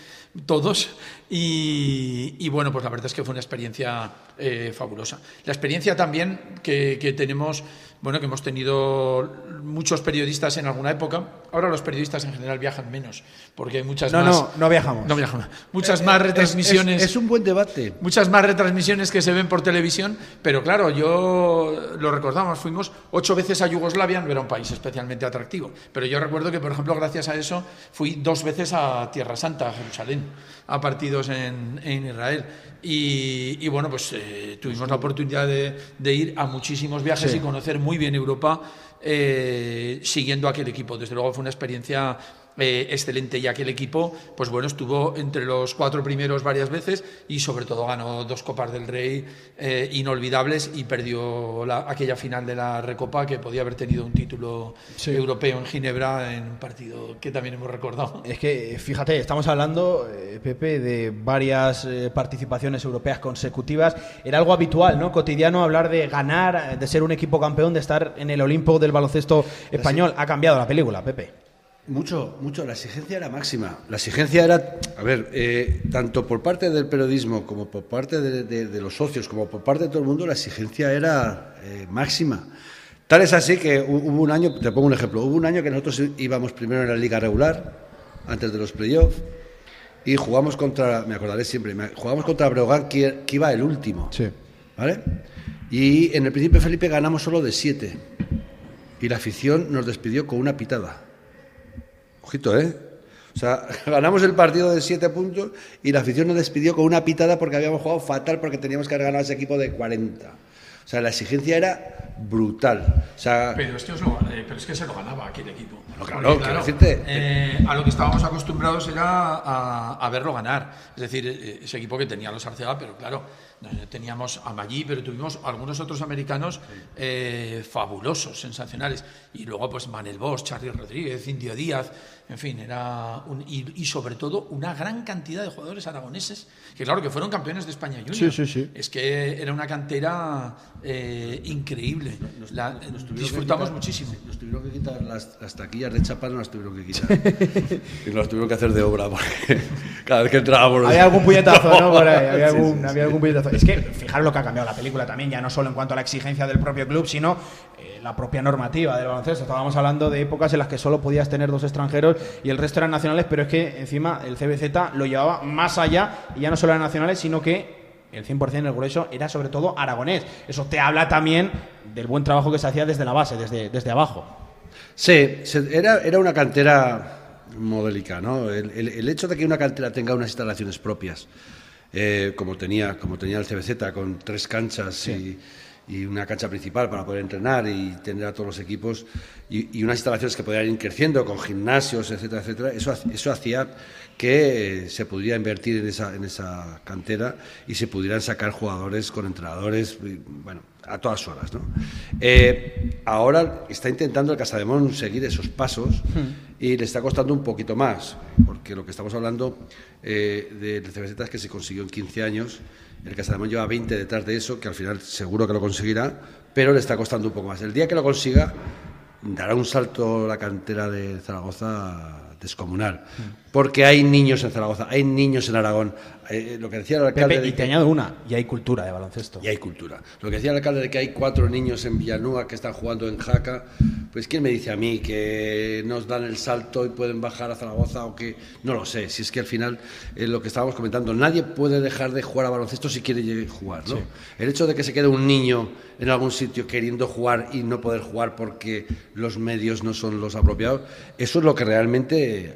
todos, y, y, bueno, pues la verdad es que fue una experiencia eh, fabulosa. La experiencia también que, que tenemos bueno, que hemos tenido muchos periodistas en alguna época. Ahora los periodistas en general viajan menos, porque hay muchas No, más. no, no viajamos. No viajamos. Muchas más retransmisiones. Es, es un buen debate. Muchas más retransmisiones que se ven por televisión, pero claro, yo lo recordamos, fuimos ocho veces a Yugoslavia, no era un país especialmente atractivo, pero yo recuerdo que, por ejemplo, gracias a eso fui dos veces a Tierra Santa, a Jerusalén, a partidos en, en Israel. Y, y, bueno, pues eh, tuvimos la oportunidad de, de, ir a muchísimos viajes Sí. y conocer muy bien Europa eh, siguiendo aquel equipo. Desde luego fue una experiencia eh, excelente y aquel equipo, pues bueno, estuvo entre los cuatro primeros varias veces y sobre todo ganó dos Copas del Rey eh, inolvidables y perdió la- aquella final de la Recopa que podía haber tenido un título Sí. europeo en Ginebra en un partido que también hemos recordado. Es que, fíjate, estamos hablando, eh, Pepe, de varias eh, participaciones europeas consecutivas. Era algo habitual, ¿no? Cotidiano hablar de ganar, de ser un equipo campeón, de estar en el Olimpo del baloncesto español. Ha cambiado la película, Pepe. Mucho, mucho. La exigencia era máxima. La exigencia era, a ver, eh, tanto por parte del periodismo como por parte de, de- de los socios, como por parte de todo el mundo, la exigencia era eh, máxima. Tal es así que hu- hubo un año, te pongo un ejemplo, hubo un año que nosotros íbamos primero en la liga regular, antes de los playoffs, y jugamos contra, me acordaré siempre, jugamos contra Breogán, que, que iba el último. Sí. ¿Vale? Y en el Príncipe Felipe ganamos solo de siete. Y la afición nos despidió con una pitada. Ojito, ¿eh? O sea, ganamos el partido de siete puntos y la afición nos despidió con una pitada porque habíamos jugado fatal porque teníamos que haber ganado a ese equipo de 40. O sea, la exigencia era brutal. O sea, Pero es que, os lo- eh, pero es que se lo ganaba aquel equipo. Bueno, claro, Porque, decirte- eh, a lo que estábamos acostumbrados era a, a verlo ganar. Es decir, eh, ese equipo que tenía los Arcega, pero claro, teníamos a Maggi, pero tuvimos algunos otros americanos eh, fabulosos, sensacionales. Y luego, pues Manel Bosch, Charlie Rodríguez, Indio Díaz, en fin, era un- y, y sobre todo una gran cantidad de jugadores aragoneses que, claro, que fueron campeones de España Junior. Sí, sí, sí. Es que era una cantera eh, increíble. La- nos disfrutamos quitar- muchísimo. Nos tuvieron que quitar las, las taquillas de chapa, no las tuvieron que quitar. y nos las tuvieron que hacer de obra porque cada vez que entrábamos. Había algún puñetazo, ¿no? Por ahí, había Sí, algún, sí, había algún puñetazo. Es que fijaros lo que ha cambiado la película también, ya no solo en cuanto a la exigencia del propio club, sino eh, la propia normativa del baloncesto. Estábamos hablando de épocas en las que solo podías tener dos extranjeros y el resto eran nacionales, pero es que encima el CBZ lo llevaba más allá y ya no solo eran nacionales, sino que el 100% del grueso era sobre todo aragonés. Eso te habla también del buen trabajo que se hacía desde la base, desde, desde abajo. Sí, era, era una cantera modélica, ¿no? El hecho de que una cantera tenga unas instalaciones propias, eh, como, tenía, como tenía el CBZ, con tres canchas y, y una cancha principal para poder entrenar y tener a todos los equipos, y, y unas instalaciones que podían ir creciendo con gimnasios, etcétera, etcétera, eso, eso hacía que eh, se pudiera invertir en esa, en esa cantera y se pudieran sacar jugadores con entrenadores, bueno, a todas horas, ¿no? Eh, ahora está intentando el Casademón seguir esos pasos y le está costando un poquito más, porque lo que estamos hablando eh, del CBZ es que se consiguió en 15 años, el Casademón lleva 20 detrás de eso, que al final seguro que lo conseguirá, pero le está costando un poco más. El día que lo consiga, dará un salto la cantera de Zaragoza descomunal. Porque hay niños en Zaragoza, hay niños en Aragón. Eh, lo que decía el alcalde. Pepe, de y te añado una, y hay cultura de baloncesto. y hay cultura. Lo que decía el alcalde de que hay cuatro niños en Villanúa que están jugando en Jaca, pues ¿quién me dice a mí que nos dan el salto y pueden bajar a Zaragoza o que no lo sé? Si es que al final eh, lo que estábamos comentando, nadie puede dejar de jugar a baloncesto si quiere jugar, ¿no? El hecho de que se quede un niño en algún sitio queriendo jugar y no poder jugar porque los medios no son los apropiados, eso es lo que realmente eh,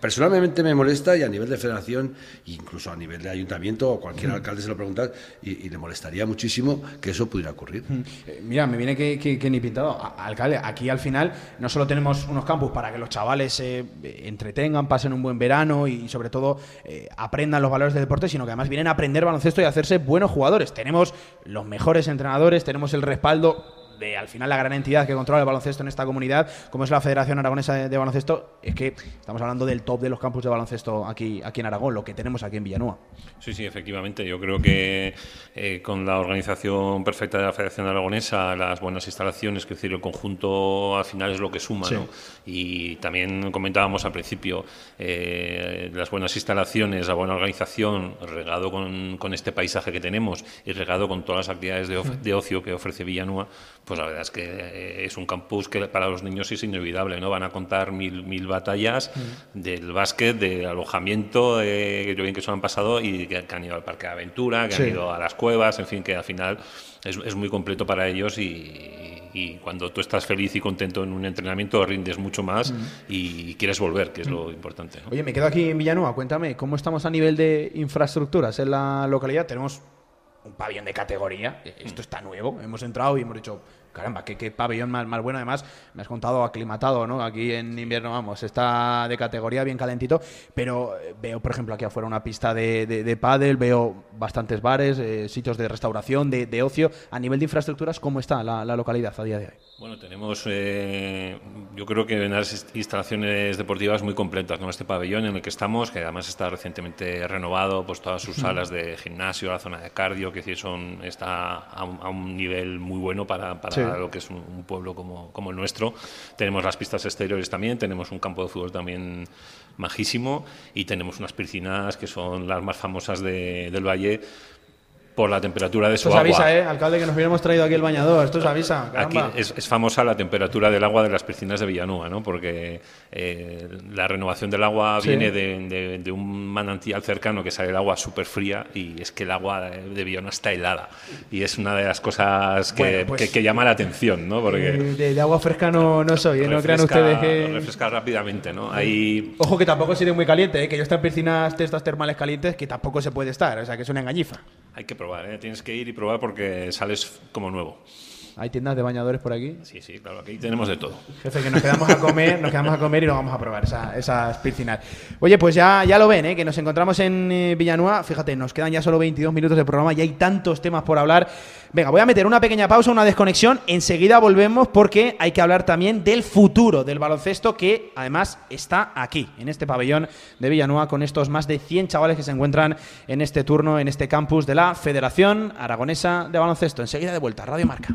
Personalmente me molesta y a nivel de federación, incluso a nivel de ayuntamiento o cualquier alcalde se lo pregunta y, y le molestaría muchísimo que eso pudiera ocurrir. Eh, Mira, me viene que, que- que ni pintado. A- alcalde, aquí al final no solo tenemos unos campus para que los chavales se eh, entretengan, pasen un buen verano y, sobre todo eh, aprendan los valores del deporte, sino que además vienen a aprender baloncesto y a hacerse buenos jugadores. Tenemos los mejores entrenadores, tenemos el respaldo de al final la gran entidad que controla el baloncesto en esta comunidad, como es la Federación Aragonesa de, de Baloncesto, es que estamos hablando del top de los campus de baloncesto aquí, aquí en Aragón, lo que tenemos aquí en Villanueva. Sí, sí, efectivamente. Yo creo que eh, con la organización perfecta de la Federación Aragonesa, las buenas instalaciones, que decir, el conjunto al final es lo que suma, Sí. ¿no? Y también comentábamos al principio eh, las buenas instalaciones, la buena organización, regado con, con este paisaje que tenemos y regado con todas las actividades de, de ocio que ofrece Villanúa, pues la verdad es que eh, es un campus que para los niños es inolvidable, ¿no? Van a contar mil, mil batallas del básquet, del alojamiento, de lo bien que se han pasado y que, han ido al parque de aventura, que Sí. han ido a las cuevas, en fin, que al final es, es muy completo para ellos y, y cuando tú estás feliz y contento en un entrenamiento rindes mucho más y quieres volver, que es lo importante. ¿no? Oye, me quedo aquí en Villanueva. Cuéntame, ¿cómo estamos a nivel de infraestructuras en la localidad? Tenemos un pabellón de categoría. Esto está nuevo. Hemos entrado y hemos dicho, caramba, qué, qué pabellón más, más bueno. Además, me has contado aclimatado, ¿no? Aquí en invierno, vamos, está de categoría, bien calentito. Pero eh, veo, por ejemplo, aquí afuera una pista de, de, de pádel, veo bastantes bares, eh, sitios de restauración, de, de ocio. A nivel de infraestructuras, ¿cómo está la, la localidad a día de hoy? Bueno, tenemos, eh, yo creo que unas inst- instalaciones deportivas muy completas, ¿no? Este pabellón en el que estamos, que además está recientemente renovado, pues todas sus salas de gimnasio, la zona de cardio, que sí son, está a un, a un nivel muy bueno para, para Sí. Lo que es un, pueblo como, el nuestro. Tenemos las pistas exteriores también, tenemos un campo de fútbol también majísimo y tenemos unas piscinas que son las más famosas de- del valle por la temperatura de su Esto se agua. avisa, ¿eh? Alcalde, que nos hubiéramos traído aquí el bañador. Esto se avisa, Aquí caramba. es, es famosa la temperatura del agua de las piscinas de Villanueva, ¿no? Porque eh, la renovación del agua Sí. viene de, de- de un manantial cercano que sale el agua súper fría y es que el agua de Villanueva está helada. Y es una de las cosas que, Bueno, pues- que- que llama la atención, ¿no? Eh, Porque de, de agua fresca no, no soy, ¿eh? no crean ustedes que... refresca rápidamente, ¿no? Hay Ojo que tampoco sirve muy caliente, ¿eh? que yo estoy en piscinas de estas termales calientes que tampoco se puede estar, o sea que es una engañifa. Hay que probar, ¿eh? tienes que ir y probar porque sales como nuevo. Hay tiendas de bañadores por aquí. Sí, sí, claro, aquí tenemos de todo. Jefe, que nos quedamos a comer, nos quedamos a comer y lo vamos a probar, esa- esas piscinas. Oye, pues ya, ya lo ven, ¿eh? que nos encontramos en eh, Villanueva. Fíjate, nos quedan ya solo 22 minutos de programa y hay tantos temas por hablar. Venga, voy a meter una pequeña pausa, una desconexión. Enseguida volvemos porque hay que hablar también del futuro del baloncesto que además está aquí, en este pabellón de Villanueva, con estos más de 100 chavales que se encuentran en este turno, en este campus de la Federación Aragonesa de Baloncesto. Enseguida de vuelta, Radio Marca.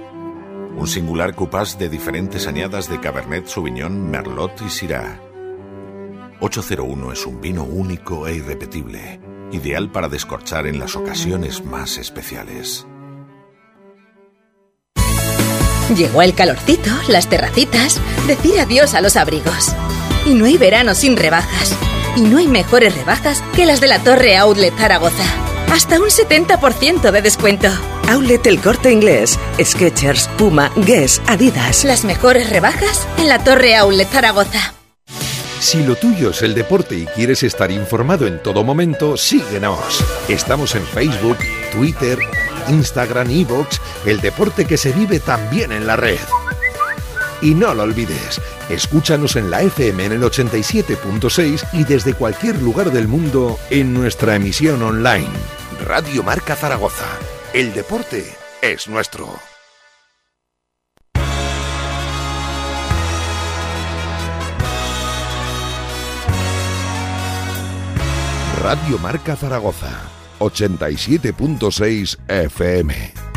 Un singular cupás de diferentes añadas de Cabernet Sauvignon, Merlot y Syrah. 801 es un vino único e irrepetible, ideal para descorchar en las ocasiones más especiales. Llegó el calorcito, las terracitas, decir adiós a los abrigos. Y no hay verano sin rebajas. Y no hay mejores rebajas que las de la Torre Outlet Zaragoza. Hasta un 70% de descuento. Outlet El Corte Inglés, Skechers, Puma, Guess, Adidas. Las mejores rebajas en la Torre Outlet Zaragoza. Si lo tuyo es el deporte y quieres estar informado en todo momento, síguenos. Estamos en Facebook, Twitter, Instagram, Evox, el deporte que se vive también en la red. Y no lo olvides, escúchanos en la FM en el 87.6 y desde cualquier lugar del mundo en nuestra emisión online. Radio Marca Zaragoza. El deporte es nuestro. Radio Marca Zaragoza, 87.6 FM.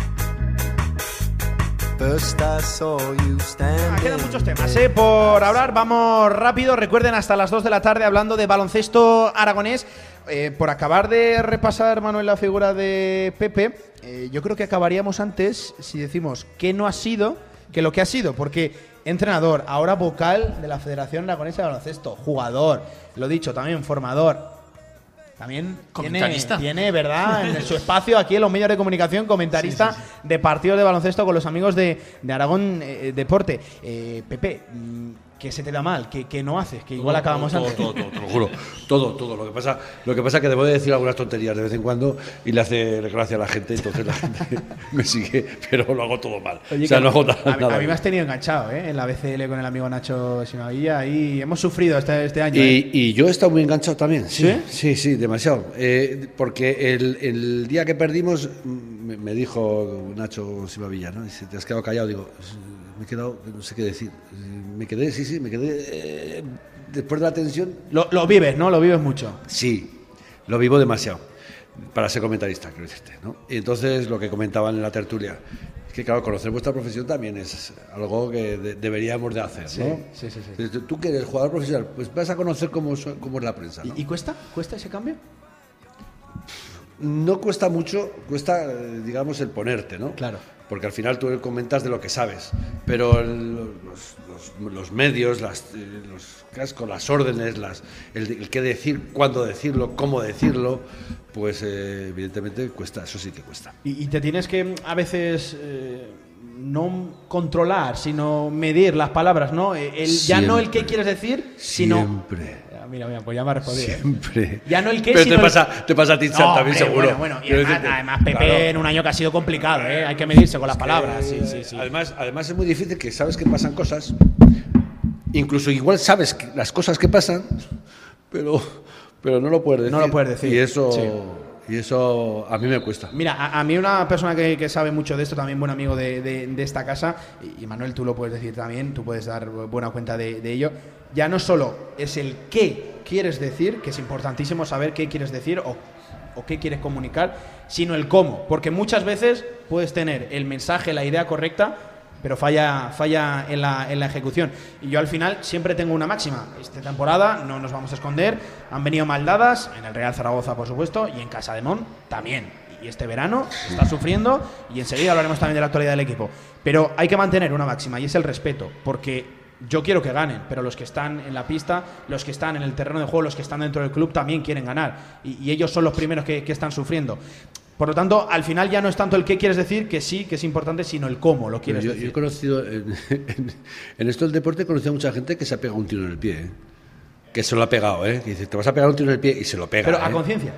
Ah, quedan muchos temas ¿eh? por hablar. Vamos rápido. Recuerden hasta las 2 de la tarde hablando de baloncesto aragonés. Eh, por acabar de repasar, Manuel, la figura de Pepe, eh, yo creo que acabaríamos antes si decimos que no ha sido que lo que ha sido, porque entrenador, ahora vocal de la Federación Aragonesa de Baloncesto, jugador, lo dicho, también formador, también tiene, Comentarista. tiene, ¿verdad? En su espacio aquí en los medios de comunicación, comentarista de partidos de baloncesto con los amigos de, de Aragón eh, Deporte. Eh, Pepe, ¿qué se te da mal? ¿Qué, qué no haces? Que igual acabamos todo, antes. Todo, todo, te lo juro. Todo, todo. Lo que pasa, lo que pasa es que debo de decir algunas tonterías de vez en cuando y le hace gracia a la gente, entonces la gente me sigue, pero lo hago todo mal. Oye, o sea, que no hago a, nada. a nada mí me has tenido enganchado, ¿eh? En la BCL con el amigo Nacho Sinavilla y hemos sufrido este, este año. ¿eh? Y, yo he estado muy enganchado también, sí, ¿Sí? sí, sí, demasiado. Eh, porque el, el día que perdimos, mm, me, me dijo Nacho Silvavilla, ¿no? Dice, te has quedado callado. Digo, me he quedado, no sé qué decir. Me quedé, sí, sí, me quedé. eh, después de la tensión, Lo, lo vives, ¿no? Lo vives mucho. Sí, lo vivo demasiado para ser comentarista, quiero decirte. ¿no? Y entonces lo que comentaban en la tertulia, es que claro, conocer vuestra profesión también es algo que de- deberíamos de hacer. ¿no? sí, sí, sí. Entonces, Tú que eres jugador profesional, pues vas a conocer cómo, so- cómo es la prensa. ¿no? ¿Y, y cuesta? ¿Cuesta ese cambio? No cuesta mucho, cuesta, eh, digamos, el ponerte, ¿no? Claro. Porque al final tú comentas de lo que sabes, pero el- los, los- los medios, las, eh, los cascos, las órdenes, las, el, el qué decir, cuándo decirlo, cómo decirlo, pues eh, evidentemente cuesta, eso sí que cuesta. Y, y te tienes que a veces eh, no controlar, sino medir las palabras, ¿no? El, ya no el qué quieres decir, sino. Siempre. Ya, Mira, mira, pues ya me ha respondido. ¿eh? Siempre. Ya no el qué, Pero sino te el- pasa, te pasa a ti, Chan, No, también hombre, seguro. Bueno, bueno, y además, Pepe claro. en un año que ha sido complicado, ¿eh? Hay que medirse con las palabras. Sí, sí, sí. Además, además es muy difícil que sabes que pasan cosas, incluso igual sabes que- las cosas que pasan, pero, pero no lo puedes decir. No lo puedes decir, Y eso. Y eso a mí me cuesta. Mira, a, mí una persona que, sabe mucho de esto, también buen amigo de, de- esta casa, y, y Manuel tú lo puedes decir también, tú puedes dar buena cuenta de, de ello, ya no solo es el qué quieres decir, que es importantísimo saber qué quieres decir o, o qué quieres comunicar, sino el cómo, porque muchas veces puedes tener el mensaje, la idea correcta, pero falla, falla en, la, en la ejecución. Y yo al final siempre tengo una máxima. Esta temporada no nos vamos a esconder. Han venido mal dadas, en el Real Zaragoza, por supuesto, y en Casa de Mon también. Y este verano está sufriendo y enseguida hablaremos también de la actualidad del equipo. Pero hay que mantener una máxima y es el respeto, porque yo quiero que ganen, pero los que están en la pista, los que están en el terreno de juego, los que están dentro del club también quieren ganar. Y, y ellos son los primeros que, que están sufriendo. Por lo tanto, al final ya no es tanto el qué quieres decir, que sí, que es importante, sino el cómo lo quieres yo, yo decir. he conocido, en, en- en esto del deporte, he conocido a mucha gente que se ha pegado un tiro en el pie. ¿eh? Que se lo ha pegado, ¿eh? Que dice, te vas a pegar un tiro en el pie y se lo pega. Pero a ¿eh? conciencia.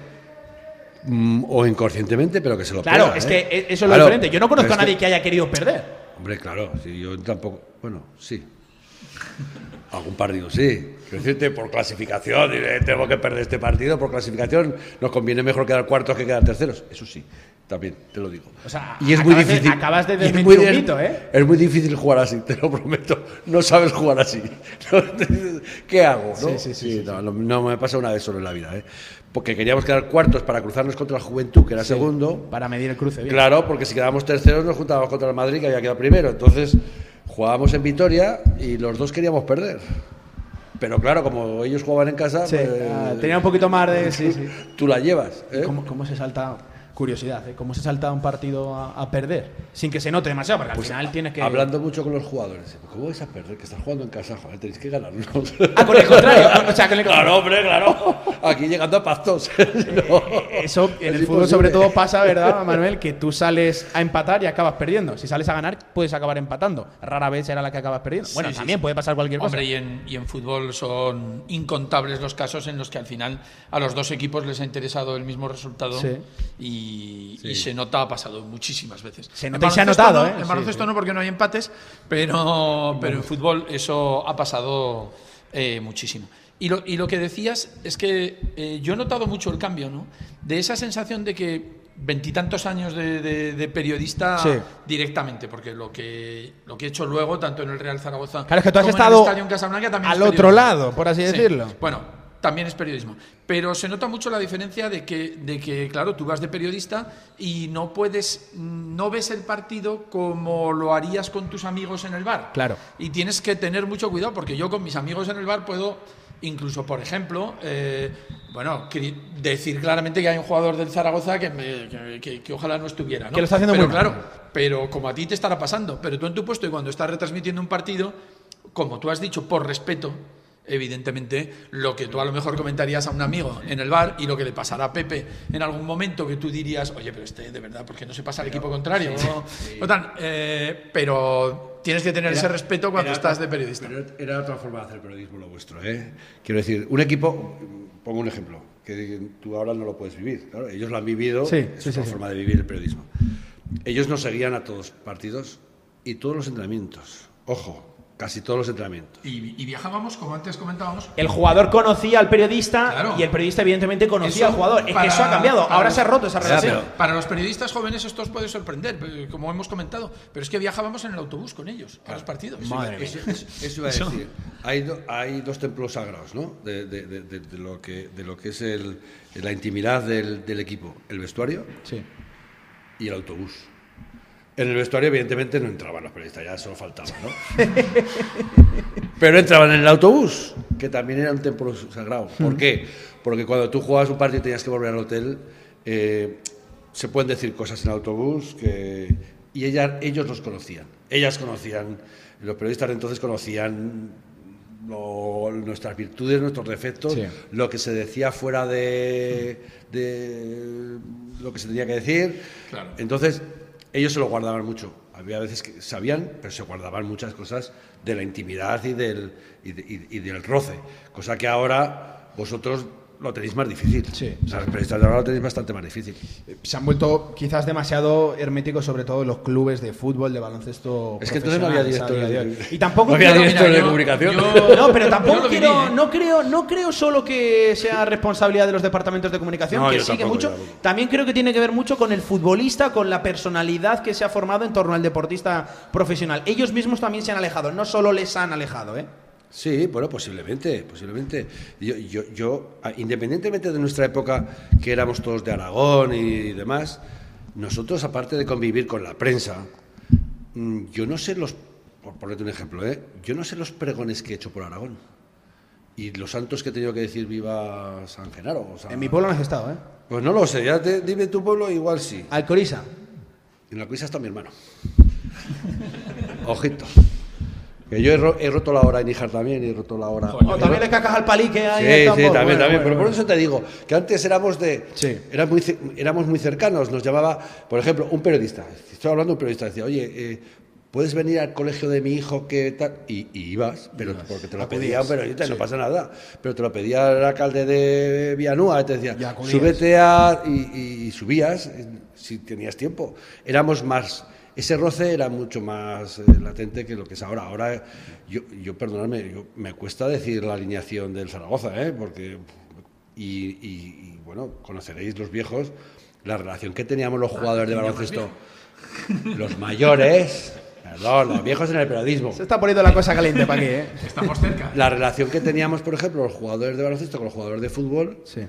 Mm, o inconscientemente, pero que se lo Claro, pega. es ¿eh? que e- eso es lo Claro, diferente. Yo no conozco a es que- nadie que haya querido perder. Hombre, claro, sí, yo tampoco. Bueno, sí. Algún partido, sí. Quiero decirte, por clasificación, diré, tengo que perder este partido, por clasificación nos conviene mejor quedar cuartos que quedar terceros. Eso sí, también, te lo digo. O sea, y es muy acabas de- difícil. acabas de y es desmentir muy un mito, ¿eh? Es muy difícil jugar así, te lo prometo. No sabes jugar así. ¿Qué hago? No, Sí, sí, sí, sí, no, no, no me pasa una vez solo en la vida, ¿eh? Porque queríamos quedar cuartos para cruzarnos contra la Juventud, que era segundo. Para medir el cruce. bien. Claro, porque si quedábamos terceros nos juntábamos contra el Madrid, que había quedado primero. Entonces jugábamos en Vitoria y los dos queríamos perder. Pero claro, como ellos jugaban en casa, Sí, pues, ah, tenía un poquito más de. Sí, sí. tú la llevas. ¿eh? ¿Cómo, cómo se salta? Curiosidad, ¿eh? ¿cómo se salta un partido a, a perder? Sin que se note demasiado, porque al final tienes que. Pues Hablando mucho con los jugadores. ¿Cómo vais a perder? Que estás jugando en casa, joder, tenéis que ganarnos. Ah, con el contrario. O sea, con el Claro, hombre, claro. Aquí llegando a pactos. No. Eh, Eso en Es el fútbol imposible. sobre todo pasa, ¿verdad, Manuel? Que tú sales a empatar y acabas perdiendo. Si sales a ganar, puedes acabar empatando. Rara vez será la que acabas perdiendo. Bueno, Sí, también sí. puede pasar cualquier cosa. Hombre, y en, y en fútbol son incontables los casos en los que al final a los dos equipos les ha interesado el mismo resultado Sí. y, y, y se nota, ha pasado muchísimas veces. Se En nota se ha notado, no, ¿eh? En Sí, baloncesto sí. no, porque no hay empates, pero, pero en fútbol eso ha pasado eh, muchísimo. Y lo, y lo que decías es que eh, yo he notado mucho el cambio, ¿no? De esa sensación de que veintitantos años de, de- de periodista Sí. directamente, porque lo que, lo que he hecho luego, tanto en el Real Zaragoza Claro, es que tú has como en estado el Estadio en Casablanca, también al otro lado, por así Sí. decirlo. Bueno, también es periodismo. Pero se nota mucho la diferencia de que, de que, claro, tú vas de periodista y no puedes, no ves el partido como lo harías con tus amigos en el bar. Claro. Y tienes que tener mucho cuidado porque yo con mis amigos en el bar puedo, incluso, por ejemplo, eh, bueno, decir claramente que hay un jugador del Zaragoza que, me- que- que- que ojalá no estuviera. ¿no? Que lo está haciendo pero muy mal. claro, pero como a ti te estará pasando, pero tú en tu puesto y cuando estás retransmitiendo un partido, como tú has dicho, por respeto, evidentemente, lo que tú a lo mejor comentarías a un amigo en el bar y lo que le pasará a Pepe en algún momento que tú dirías, oye, pero este de verdad, ¿por qué no se pasa al equipo contrario? O eh, pero tienes que tener ese respeto cuando Era estás de periodista. Pero era otra forma de hacer periodismo lo vuestro, ¿eh? Quiero decir, un equipo, pongo un ejemplo, que tú ahora no lo puedes vivir. Claro, ellos lo han vivido, Sí, es otra forma de vivir el periodismo. Ellos nos seguían a todos partidos y todos los entrenamientos. Ojo, casi todos los entrenamientos. Y, y viajábamos, como antes comentábamos, El jugador conocía al periodista Claro. y el periodista, evidentemente, conocía Eso al jugador. Es que para- eso ha cambiado. para Ahora los- se ha roto esa para- relación. Para los periodistas jóvenes esto os puede sorprender, eh, como hemos comentado, pero es que viajábamos en el autobús con ellos a los partidos. Madre mía. Eso, eso- eso iba a decir. Hay, do- hay dos templos sagrados, ¿no? De, de- de- de- de lo, que, de lo que es el- la intimidad del, del equipo. El vestuario Sí. y el autobús. En el vestuario, evidentemente, no entraban los periodistas, ya solo faltaba, ¿no? Pero entraban en el autobús, que también era un templo sagrado. ¿Por qué? Porque cuando tú jugabas un partido y tenías que volver al hotel, eh, se pueden decir cosas en el autobús que... Y ella- ellos los conocían. Ellas conocían, los periodistas de entonces conocían lo- nuestras virtudes, nuestros defectos, Sí. lo que se decía fuera de, de lo que se tenía que decir. Claro. Entonces, ellos se lo guardaban mucho. Había veces que sabían, pero se guardaban muchas cosas de la intimidad y del, y, y del roce. Cosa que ahora vosotros lo tenéis más difícil. Sí. O sea, los periodistas de ahora lo tenéis bastante más difícil. Se han vuelto quizás demasiado herméticos, sobre todo en los clubes de fútbol, de baloncesto. Es que entonces no había directores de Y tampoco no había quiero- directores de yo- comunicación. yo- No, pero tampoco viví, quiero, ¿eh? no creo, no creo solo que sea responsabilidad de los departamentos de comunicación, No, que sí que tampoco, mucho. yo tampoco. También creo que tiene que ver mucho con el futbolista, con la personalidad que se ha formado en torno al deportista profesional. Ellos mismos también se han alejado, no solo les han alejado, ¿eh? Sí, bueno, posiblemente, posiblemente. Yo, yo, yo, a- independientemente de nuestra época, que éramos todos de Aragón y demás, nosotros, aparte de convivir con la prensa, mm, yo no sé los, por ponerte un ejemplo, ¿eh? yo no sé los pregones que he hecho por Aragón. Y los santos que he tenido que decir viva San Genaro. o sea, En mi pueblo no has estado, ¿eh? Pues no lo sé, ya te- dime tu pueblo, igual sí. Alcoriza. En cuisa está mi hermano. Ojito. Que yo he, ro- he roto la hora en Níjar también y he roto la hora. O también le cacas al palique ahí. Sí, al sí, también, Bueno, también. bueno, pero por eso te digo que antes éramos de. Sí. muy éramos muy cercanos. Nos llamaba, por ejemplo, un periodista. Estoy hablando de un periodista. Decía, oye, eh, ¿puedes venir al colegio de mi hijo que tal? Y, y ibas, pero porque te lo pedía un periodista, no pasa nada. Pero te lo pedía el alcalde de Vianúa. y Te decía, súbete a. Y, y- y subías eh, si tenías tiempo. Éramos más. Ese roce era mucho más eh, latente que lo que es ahora. Ahora, yo, yo perdonadme, yo- me cuesta decir la alineación del Zaragoza, ¿eh? porque. Y, y- y, bueno, conoceréis los viejos, la relación que teníamos los jugadores de baloncesto. Los mayores, perdón, los viejos en el periodismo. Se está poniendo la cosa caliente para aquí, ¿eh? Estamos cerca. La relación que teníamos, por ejemplo, los jugadores de baloncesto con los jugadores de fútbol Sí.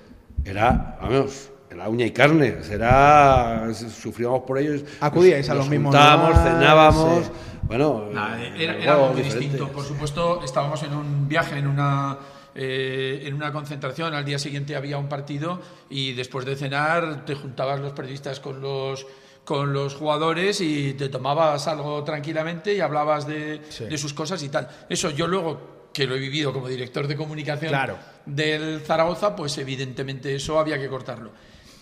era, vamos, era uña y carne. Era, sufríamos por ellos. Acudíais a los mismos juntábamos, cenábamos. sí. Bueno, eh, era, era juegos muy distinto. Por supuesto, estábamos en un viaje, en una, eh, en una concentración. Al día siguiente había un partido y después de cenar te juntabas los periodistas con los con los jugadores y te tomabas algo tranquilamente y hablabas de, de sus cosas y tal. Eso yo luego que lo he vivido como director de comunicación Claro. del Zaragoza, pues evidentemente eso había que cortarlo.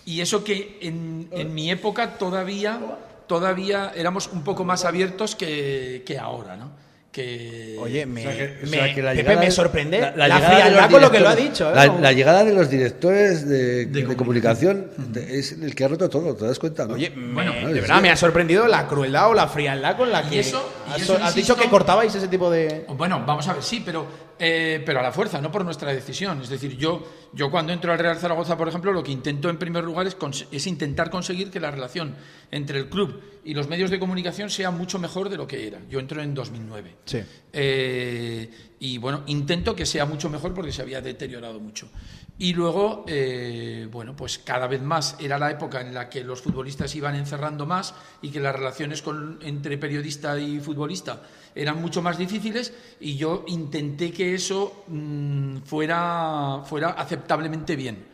Y eso que en, en mi época todavía, todavía éramos un poco más abiertos que, que ahora, ¿no? que Oye, me, O sea que- o me- sea que la Pepe, me de- sorprende la- la, la frialdad con lo que lo ha dicho. ¿eh? La, llegada de los directores de, de De comunicación de- es el que ha roto todo, ¿te das cuenta? no? Oye, Bueno, me- no, de sí. verdad me ha sorprendido la crueldad o la frialdad con la que y eso, has dicho que cortabais ese tipo de... Bueno, vamos a ver, sí, pero, eh, pero a la fuerza, no por nuestra decisión. Es decir, yo, yo cuando entro al Real Zaragoza, por ejemplo, lo que intento en primer lugar es, es intentar conseguir que la relación entre el club y los medios de comunicación sea mucho mejor de lo que era. Yo entro en 2009. Sí. Eh, y bueno, intento que sea mucho mejor porque se había deteriorado mucho. Y luego, eh, bueno, pues cada vez más era la época en la que los futbolistas iban encerrando más y que las relaciones con- entre periodista y futbolista eran mucho más difíciles y yo intenté que eso mm, fuera, fuera aceptablemente bien.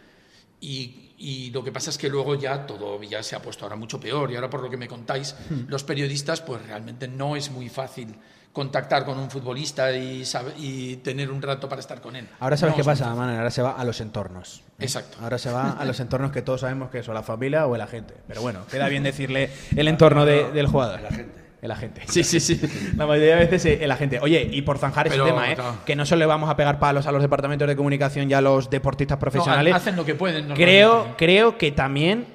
Y, y lo que pasa es que luego ya todo ya se ha puesto ahora mucho peor y ahora por lo que me contáis, los periodistas pues realmente no es muy fácil contactar con un futbolista y, sabe- y tener un rato para estar con él. Ahora sabes No qué pasa. Manuel, ahora se va a los entornos. Exacto. Ahora se va a los entornos que todos sabemos que es o la familia o el agente. Pero bueno, queda bien decirle el entorno de- del jugador. El agente. El agente. Sí, sí, sí. La mayoría de veces eh, el agente. Oye, y por zanjar ese Pero, tema, ¿eh? claro. que no solo le vamos a pegar palos a los departamentos de comunicación y a los deportistas profesionales. No, hacen lo que pueden. creo, creo que también,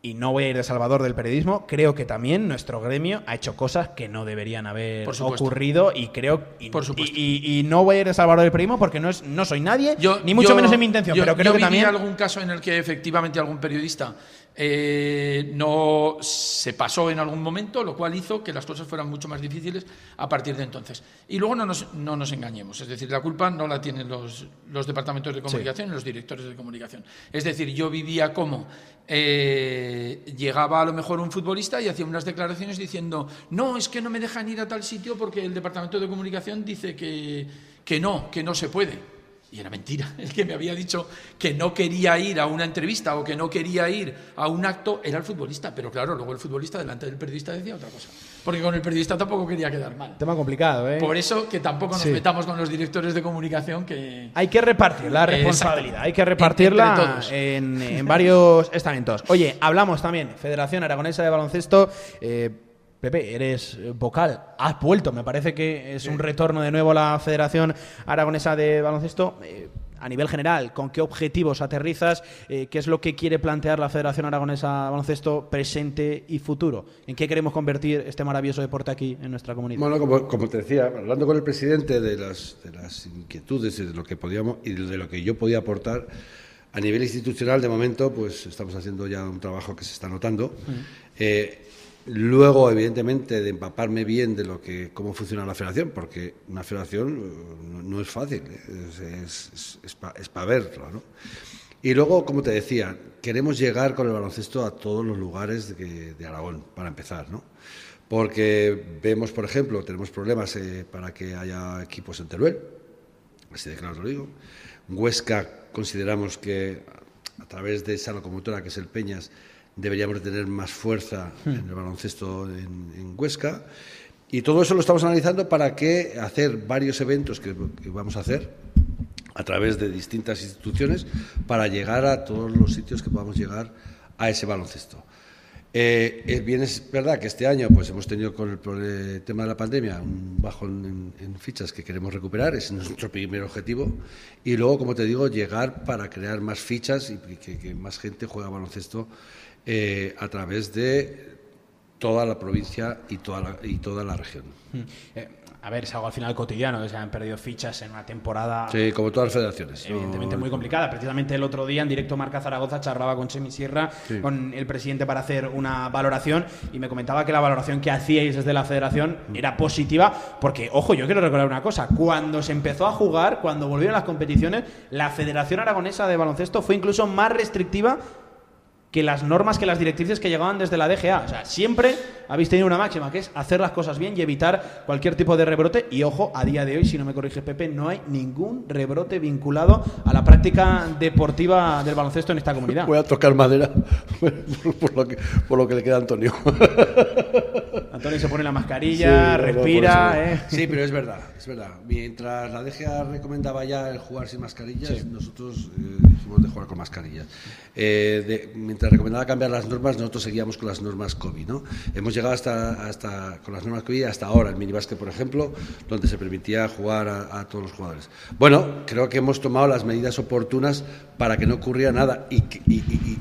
y no voy a ir de salvador del periodismo, creo que también nuestro gremio ha hecho cosas que no deberían haber ocurrido y creo y, Por supuesto. y- y- y no voy a ir de salvador del periodismo porque no es no soy nadie Yo- ni mucho yo- menos es mi intención yo- pero creo yo que también algún caso en el que efectivamente algún periodista eh, no se pasó en algún momento, lo cual hizo que las cosas fueran mucho más difíciles a partir de entonces. Y luego no nos, no nos engañemos, es decir, la culpa no la tienen los, los departamentos de comunicación y los directores de comunicación. Es decir, yo vivía como eh, llegaba a lo mejor un futbolista y hacía unas declaraciones diciendo, no, es que no me dejan ir a tal sitio porque el departamento de comunicación dice que, que no, que no se puede. Y era mentira. El que me había dicho que no quería ir a una entrevista o que no quería ir a un acto era el futbolista. Pero claro, luego el futbolista delante del periodista decía otra cosa. Porque con el periodista tampoco quería quedar mal. tema complicado ¿eh? Por eso que tampoco nos Sí. metamos con los directores de comunicación que... hay que repartir la Eh, responsabilidad, hay que repartirla Entre todos. en, en varios estamentos. Oye, hablamos también, Federación Aragonesa de Baloncesto. eh, Pepe, eres vocal, has vuelto, me parece que es un retorno de nuevo a la Federación Aragonesa de Baloncesto. Eh, a nivel general, ¿con qué objetivos aterrizas? Eh, ¿Qué es lo que quiere plantear la Federación Aragonesa de Baloncesto presente y futuro? ¿En qué queremos convertir este maravilloso deporte aquí en nuestra comunidad? Bueno, como, como te decía, hablando con el presidente de las, de las inquietudes y de lo que podíamos y de lo que yo podía aportar a nivel institucional, de momento, pues estamos haciendo ya un trabajo que se está notando. Eh, luego, evidentemente, de empaparme bien de lo que cómo funciona la federación, porque una federación eh, no, no es fácil, ¿eh? es, para verlo, ¿no? Y luego, como te decía, queremos llegar con el baloncesto a todos los lugares de, de Aragón, para empezar, ¿no? Porque vemos, por ejemplo, tenemos problemas eh, para que haya equipos en Teruel, así de claro te lo digo. Huesca consideramos que a través de esa locomotora que es el Peñas deberíamos de tener más fuerza en el baloncesto en, en Huesca. Y todo eso lo estamos analizando para que hacer varios eventos que, que vamos a hacer a través de distintas instituciones para llegar a todos los sitios que podamos llegar a ese baloncesto. Eh, bien es verdad que este año pues hemos tenido con el, tema de la pandemia un bajón en, en fichas que queremos recuperar, ese es nuestro primer objetivo. Y luego, como te digo, llegar para crear más fichas y que, que más gente juegue baloncesto eh, a través de toda la provincia y toda la, y toda la región. Eh, a ver, es algo al final cotidiano, que se han perdido fichas en una temporada Sí, como todas las federaciones. evidentemente No- muy complicada. Precisamente el otro día en directo Marca Zaragoza charlaba con Chemi Sierra, Sí. con el presidente para hacer una valoración y me comentaba que la valoración que hacíais desde la federación era positiva porque, ojo, yo quiero recordar una cosa, cuando se empezó a jugar, cuando volvieron las competiciones, la Federación Aragonesa de Baloncesto fue incluso más restrictiva que las normas, que las directrices que llegaban desde la DGA. O sea, siempre habéis tenido una máxima, que es hacer las cosas bien y evitar cualquier tipo de rebrote. Y ojo, a día de hoy, si no me corrige Pepe, no hay ningún rebrote vinculado a la práctica deportiva del baloncesto en esta comunidad. Voy a tocar madera por, lo, que, por lo que le queda a Antonio. Antonio se pone la mascarilla, Sí, no, respira. ¿eh? Sí, pero es verdad, es verdad. Mientras la DGA recomendaba ya el jugar sin mascarillas, nosotros eh, dijimos de jugar con mascarillas. Eh, de- mientras recomendaba cambiar las normas, nosotros seguíamos con las normas COVID. ¿no? Hemos llegado hasta, hasta con las normas que había hasta ahora, el minibásquet, por ejemplo, donde se permitía jugar a, todos los jugadores. Bueno, creo que hemos tomado las medidas oportunas para que no ocurriera nada y-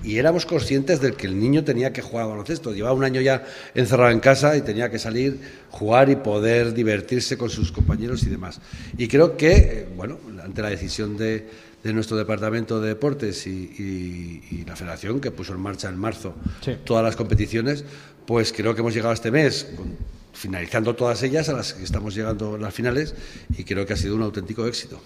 y éramos conscientes de que el niño tenía que jugar a baloncesto. Llevaba un año ya encerrado en casa y tenía que salir, jugar y poder divertirse con sus compañeros y demás. Y creo que, eh, bueno, ante la decisión de, de nuestro departamento de deportes y, y- y la federación que puso en marcha en marzo Sí. todas las competiciones, pues creo que hemos llegado a este mes con- finalizando todas ellas a las que estamos llegando las finales y creo que ha sido un auténtico éxito.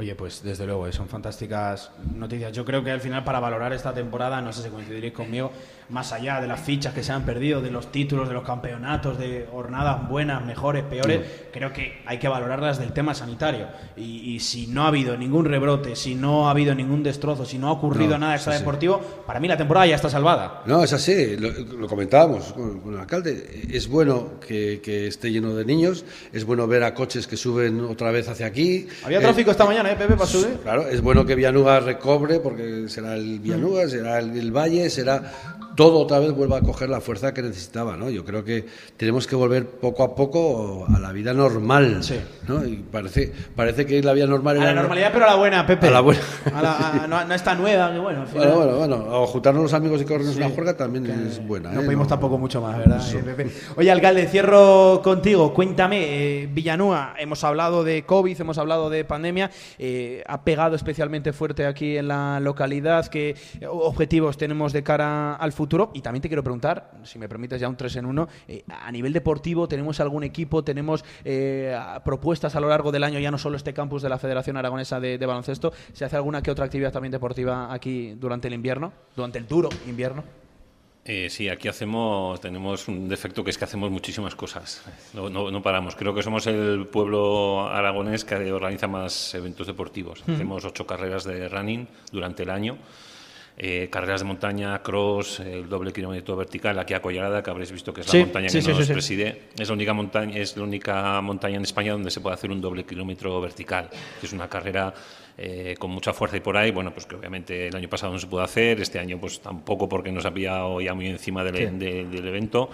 Oye, pues desde luego, eh, son fantásticas noticias. Yo creo que al final para valorar esta temporada, no sé si coincidiréis conmigo, más allá de las fichas que se han perdido, de los títulos, de los campeonatos, de jornadas buenas, mejores, peores, creo que hay que valorarlas del tema sanitario. Y, y si no ha habido ningún rebrote, si no ha habido ningún destrozo, si no ha ocurrido No, nada extradeportivo, para mí la temporada ya está salvada. No, es así, lo, lo comentábamos con, con el alcalde. Es bueno que, que esté lleno de niños, es bueno ver a coches que suben otra vez hacia aquí. Había Eh, tráfico esta mañana, ¿eh, Pepe, para subir? Claro, es bueno que Villanueva recobre, porque será el Villanueva, será el, el Valle, será todo otra vez vuelva a coger la fuerza que necesitaba, ¿no? Yo creo que tenemos que volver poco a poco a la vida normal, Sí. ¿no? Y parece, parece que la vida normal A la normalidad, pero a la buena, Pepe. A la buena. A la- a- no, no esta nueva, que bueno, al final- Bueno, bueno, bueno, o juntarnos los amigos y corrernos Sí. una juerga también es buena. No ¿eh? pedimos No- tampoco mucho más, ¿verdad, eh, Pepe? Oye, alcalde, cierro contigo. Cuéntame, eh, Villanúa, hemos hablado de COVID, hemos hablado de pandemia. Eh, ha pegado especialmente fuerte aquí en la localidad. ¿Qué eh, objetivos tenemos de cara al futuro? Y también te quiero preguntar, si me permites ya un 3 en 1, a nivel deportivo, ¿tenemos algún equipo? ¿Tenemos eh, propuestas a lo largo del año, ya no solo este campus de la Federación Aragonesa de, de Baloncesto? ¿Se hace alguna que otra actividad también deportiva aquí durante el invierno? Durante el duro invierno. Eh, sí, aquí hacemos, tenemos un defecto que es que hacemos muchísimas cosas. No, no- no paramos. Creo que somos el pueblo aragonés que organiza más eventos deportivos. Hacemos ocho carreras de running durante el año. Eh, carreras de montaña, cross, el doble kilómetro vertical, aquí a Collarada, que habréis visto que es Sí, la montaña sí, que sí, nos preside. Es la única montaña, es la única montaña en España donde se puede hacer un doble kilómetro vertical. que Es una carrera eh, con mucha fuerza y por ahí, bueno, pues que obviamente el año pasado no se pudo hacer, este año pues tampoco porque nos ha pillado ya muy encima del, de- del evento.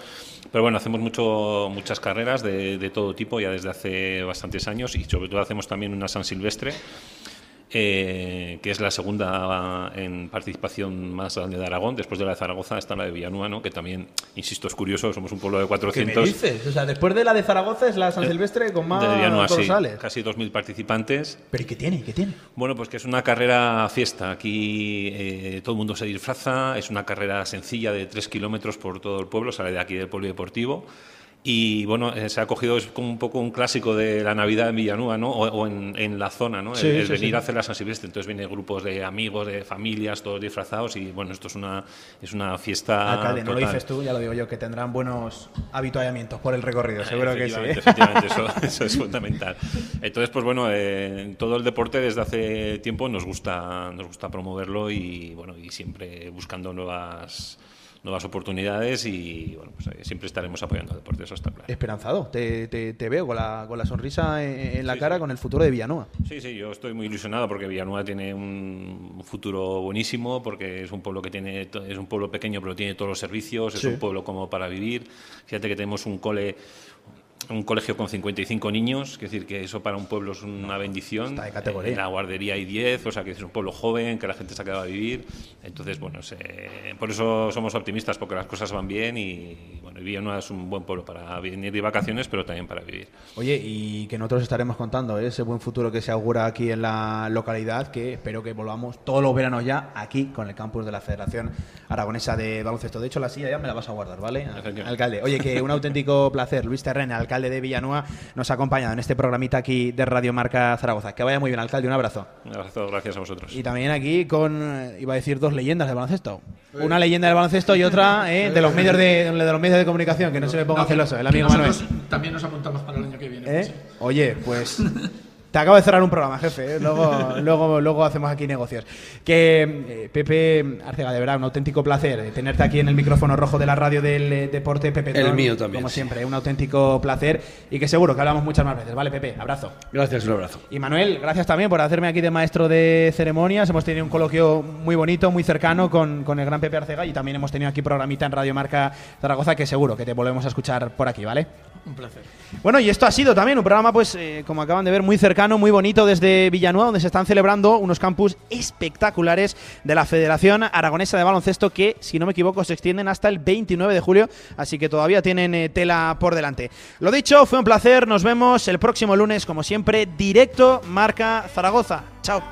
Pero bueno, hacemos mucho, muchas carreras de, de todo tipo ya desde hace bastantes años y sobre todo hacemos también una San Silvestre. Eh, que es la segunda en participación más grande de Aragón. Después de la de Zaragoza está la de Villanueva, ¿no? que también, insisto, es curioso, somos un pueblo de ¿Qué 400. me dices? O sea, después de la de Zaragoza es la San Eh, Silvestre con más de Villanueva, sí, dorsales. casi 2.000 participantes. ¿Pero ¿y qué tiene? ¿Qué tiene? Bueno, pues que es una carrera fiesta. Aquí eh, todo el mundo se disfraza. Es una carrera sencilla de 3 kilómetros por todo el pueblo. Sale de aquí del polideportivo. Y bueno, eh, se ha cogido, es como un poco un clásico de la Navidad en Villanueva, ¿no? O, o en, en la zona, ¿no? El- Sí, el, sí, venir sí. a hacer la San Silvestre. Entonces vienen grupos de amigos, de familias, todos disfrazados. Y bueno, esto es una, es una fiesta. Alcalde, no lo dices tú, ya lo digo yo, que tendrán buenos habituallamientos por el recorrido, seguro que sí. ¿eh? Efectivamente, efectivamente, eso, eso es fundamental. Entonces, pues bueno, eh, todo el deporte desde hace tiempo nos gusta, nos gusta promoverlo y bueno, y siempre buscando nuevas nuevas oportunidades y bueno, pues eh, siempre estaremos apoyando al deporte, eso está claro. Esperanzado, te, te- te veo con la, con la sonrisa en, en la Sí, cara sí. con el futuro de Villanueva. Sí, sí, yo estoy muy ilusionado porque Villanueva tiene un futuro buenísimo, porque es un pueblo que tiene, es un pueblo pequeño pero tiene todos los servicios, Sí. es un pueblo como para vivir. Fíjate que tenemos un cole un colegio con 55 niños, es decir, que eso para un pueblo es una bendición. Está de categoría. En la guardería hay 10, o sea que es un pueblo joven, que la gente se ha quedado a vivir. Entonces, bueno, se- por eso somos optimistas, porque las cosas van bien y, bueno, Villanueva es un buen pueblo para venir de vacaciones, pero también para vivir. Oye, y que nosotros estaremos contando ¿eh? ese buen futuro que se augura aquí en la localidad, que espero que volvamos todos los veranos ya aquí con el campus de la Federación Aragonesa de Baloncesto. De hecho, la silla ya me la vas a guardar, ¿vale? Alcalde. Oye, que un auténtico placer. Luis Terrene, alcalde de Villanueva, nos ha acompañado en este programita aquí de Radio Marca Zaragoza. Que vaya muy bien, alcalde. Un abrazo. Un abrazo, gracias a vosotros. Y también aquí con, eh, iba a decir, dos leyendas del baloncesto. Una leyenda del baloncesto y otra eh, de los medios de, de los medios de comunicación, que no se me ponga celoso, el amigo Manuel. También nos apuntamos para el año que viene. ¿Eh? Oye, pues Te acabo de cerrar un programa, jefe. ¿eh? Luego, luego, luego hacemos aquí negocios. Que eh, Pepe Arcega, de verdad, un auténtico placer eh, tenerte aquí en el micrófono rojo de la radio del eh, deporte, Pepe. El Tron, mío también, Como sí. siempre, un auténtico placer y que seguro que hablamos muchas más veces. Vale, Pepe, abrazo. Gracias, un abrazo. Y Manuel, gracias también por hacerme aquí de maestro de ceremonias. Hemos tenido un coloquio muy bonito, muy cercano con, con el gran Pepe Arcega y también hemos tenido aquí programita en Radio Marca Zaragoza que seguro que te volvemos a escuchar por aquí, ¿vale? Un placer. Bueno, y esto ha sido también un programa, pues, eh, como acaban de ver, muy cercano, muy bonito desde Villanueva, donde se están celebrando unos campus espectaculares de la Federación Aragonesa de Baloncesto que, si no me equivoco, se extienden hasta el 29 de julio, así que todavía tienen eh, tela por delante. Lo dicho, fue un placer, nos vemos el próximo lunes, como siempre, directo Marca Zaragoza. Chao.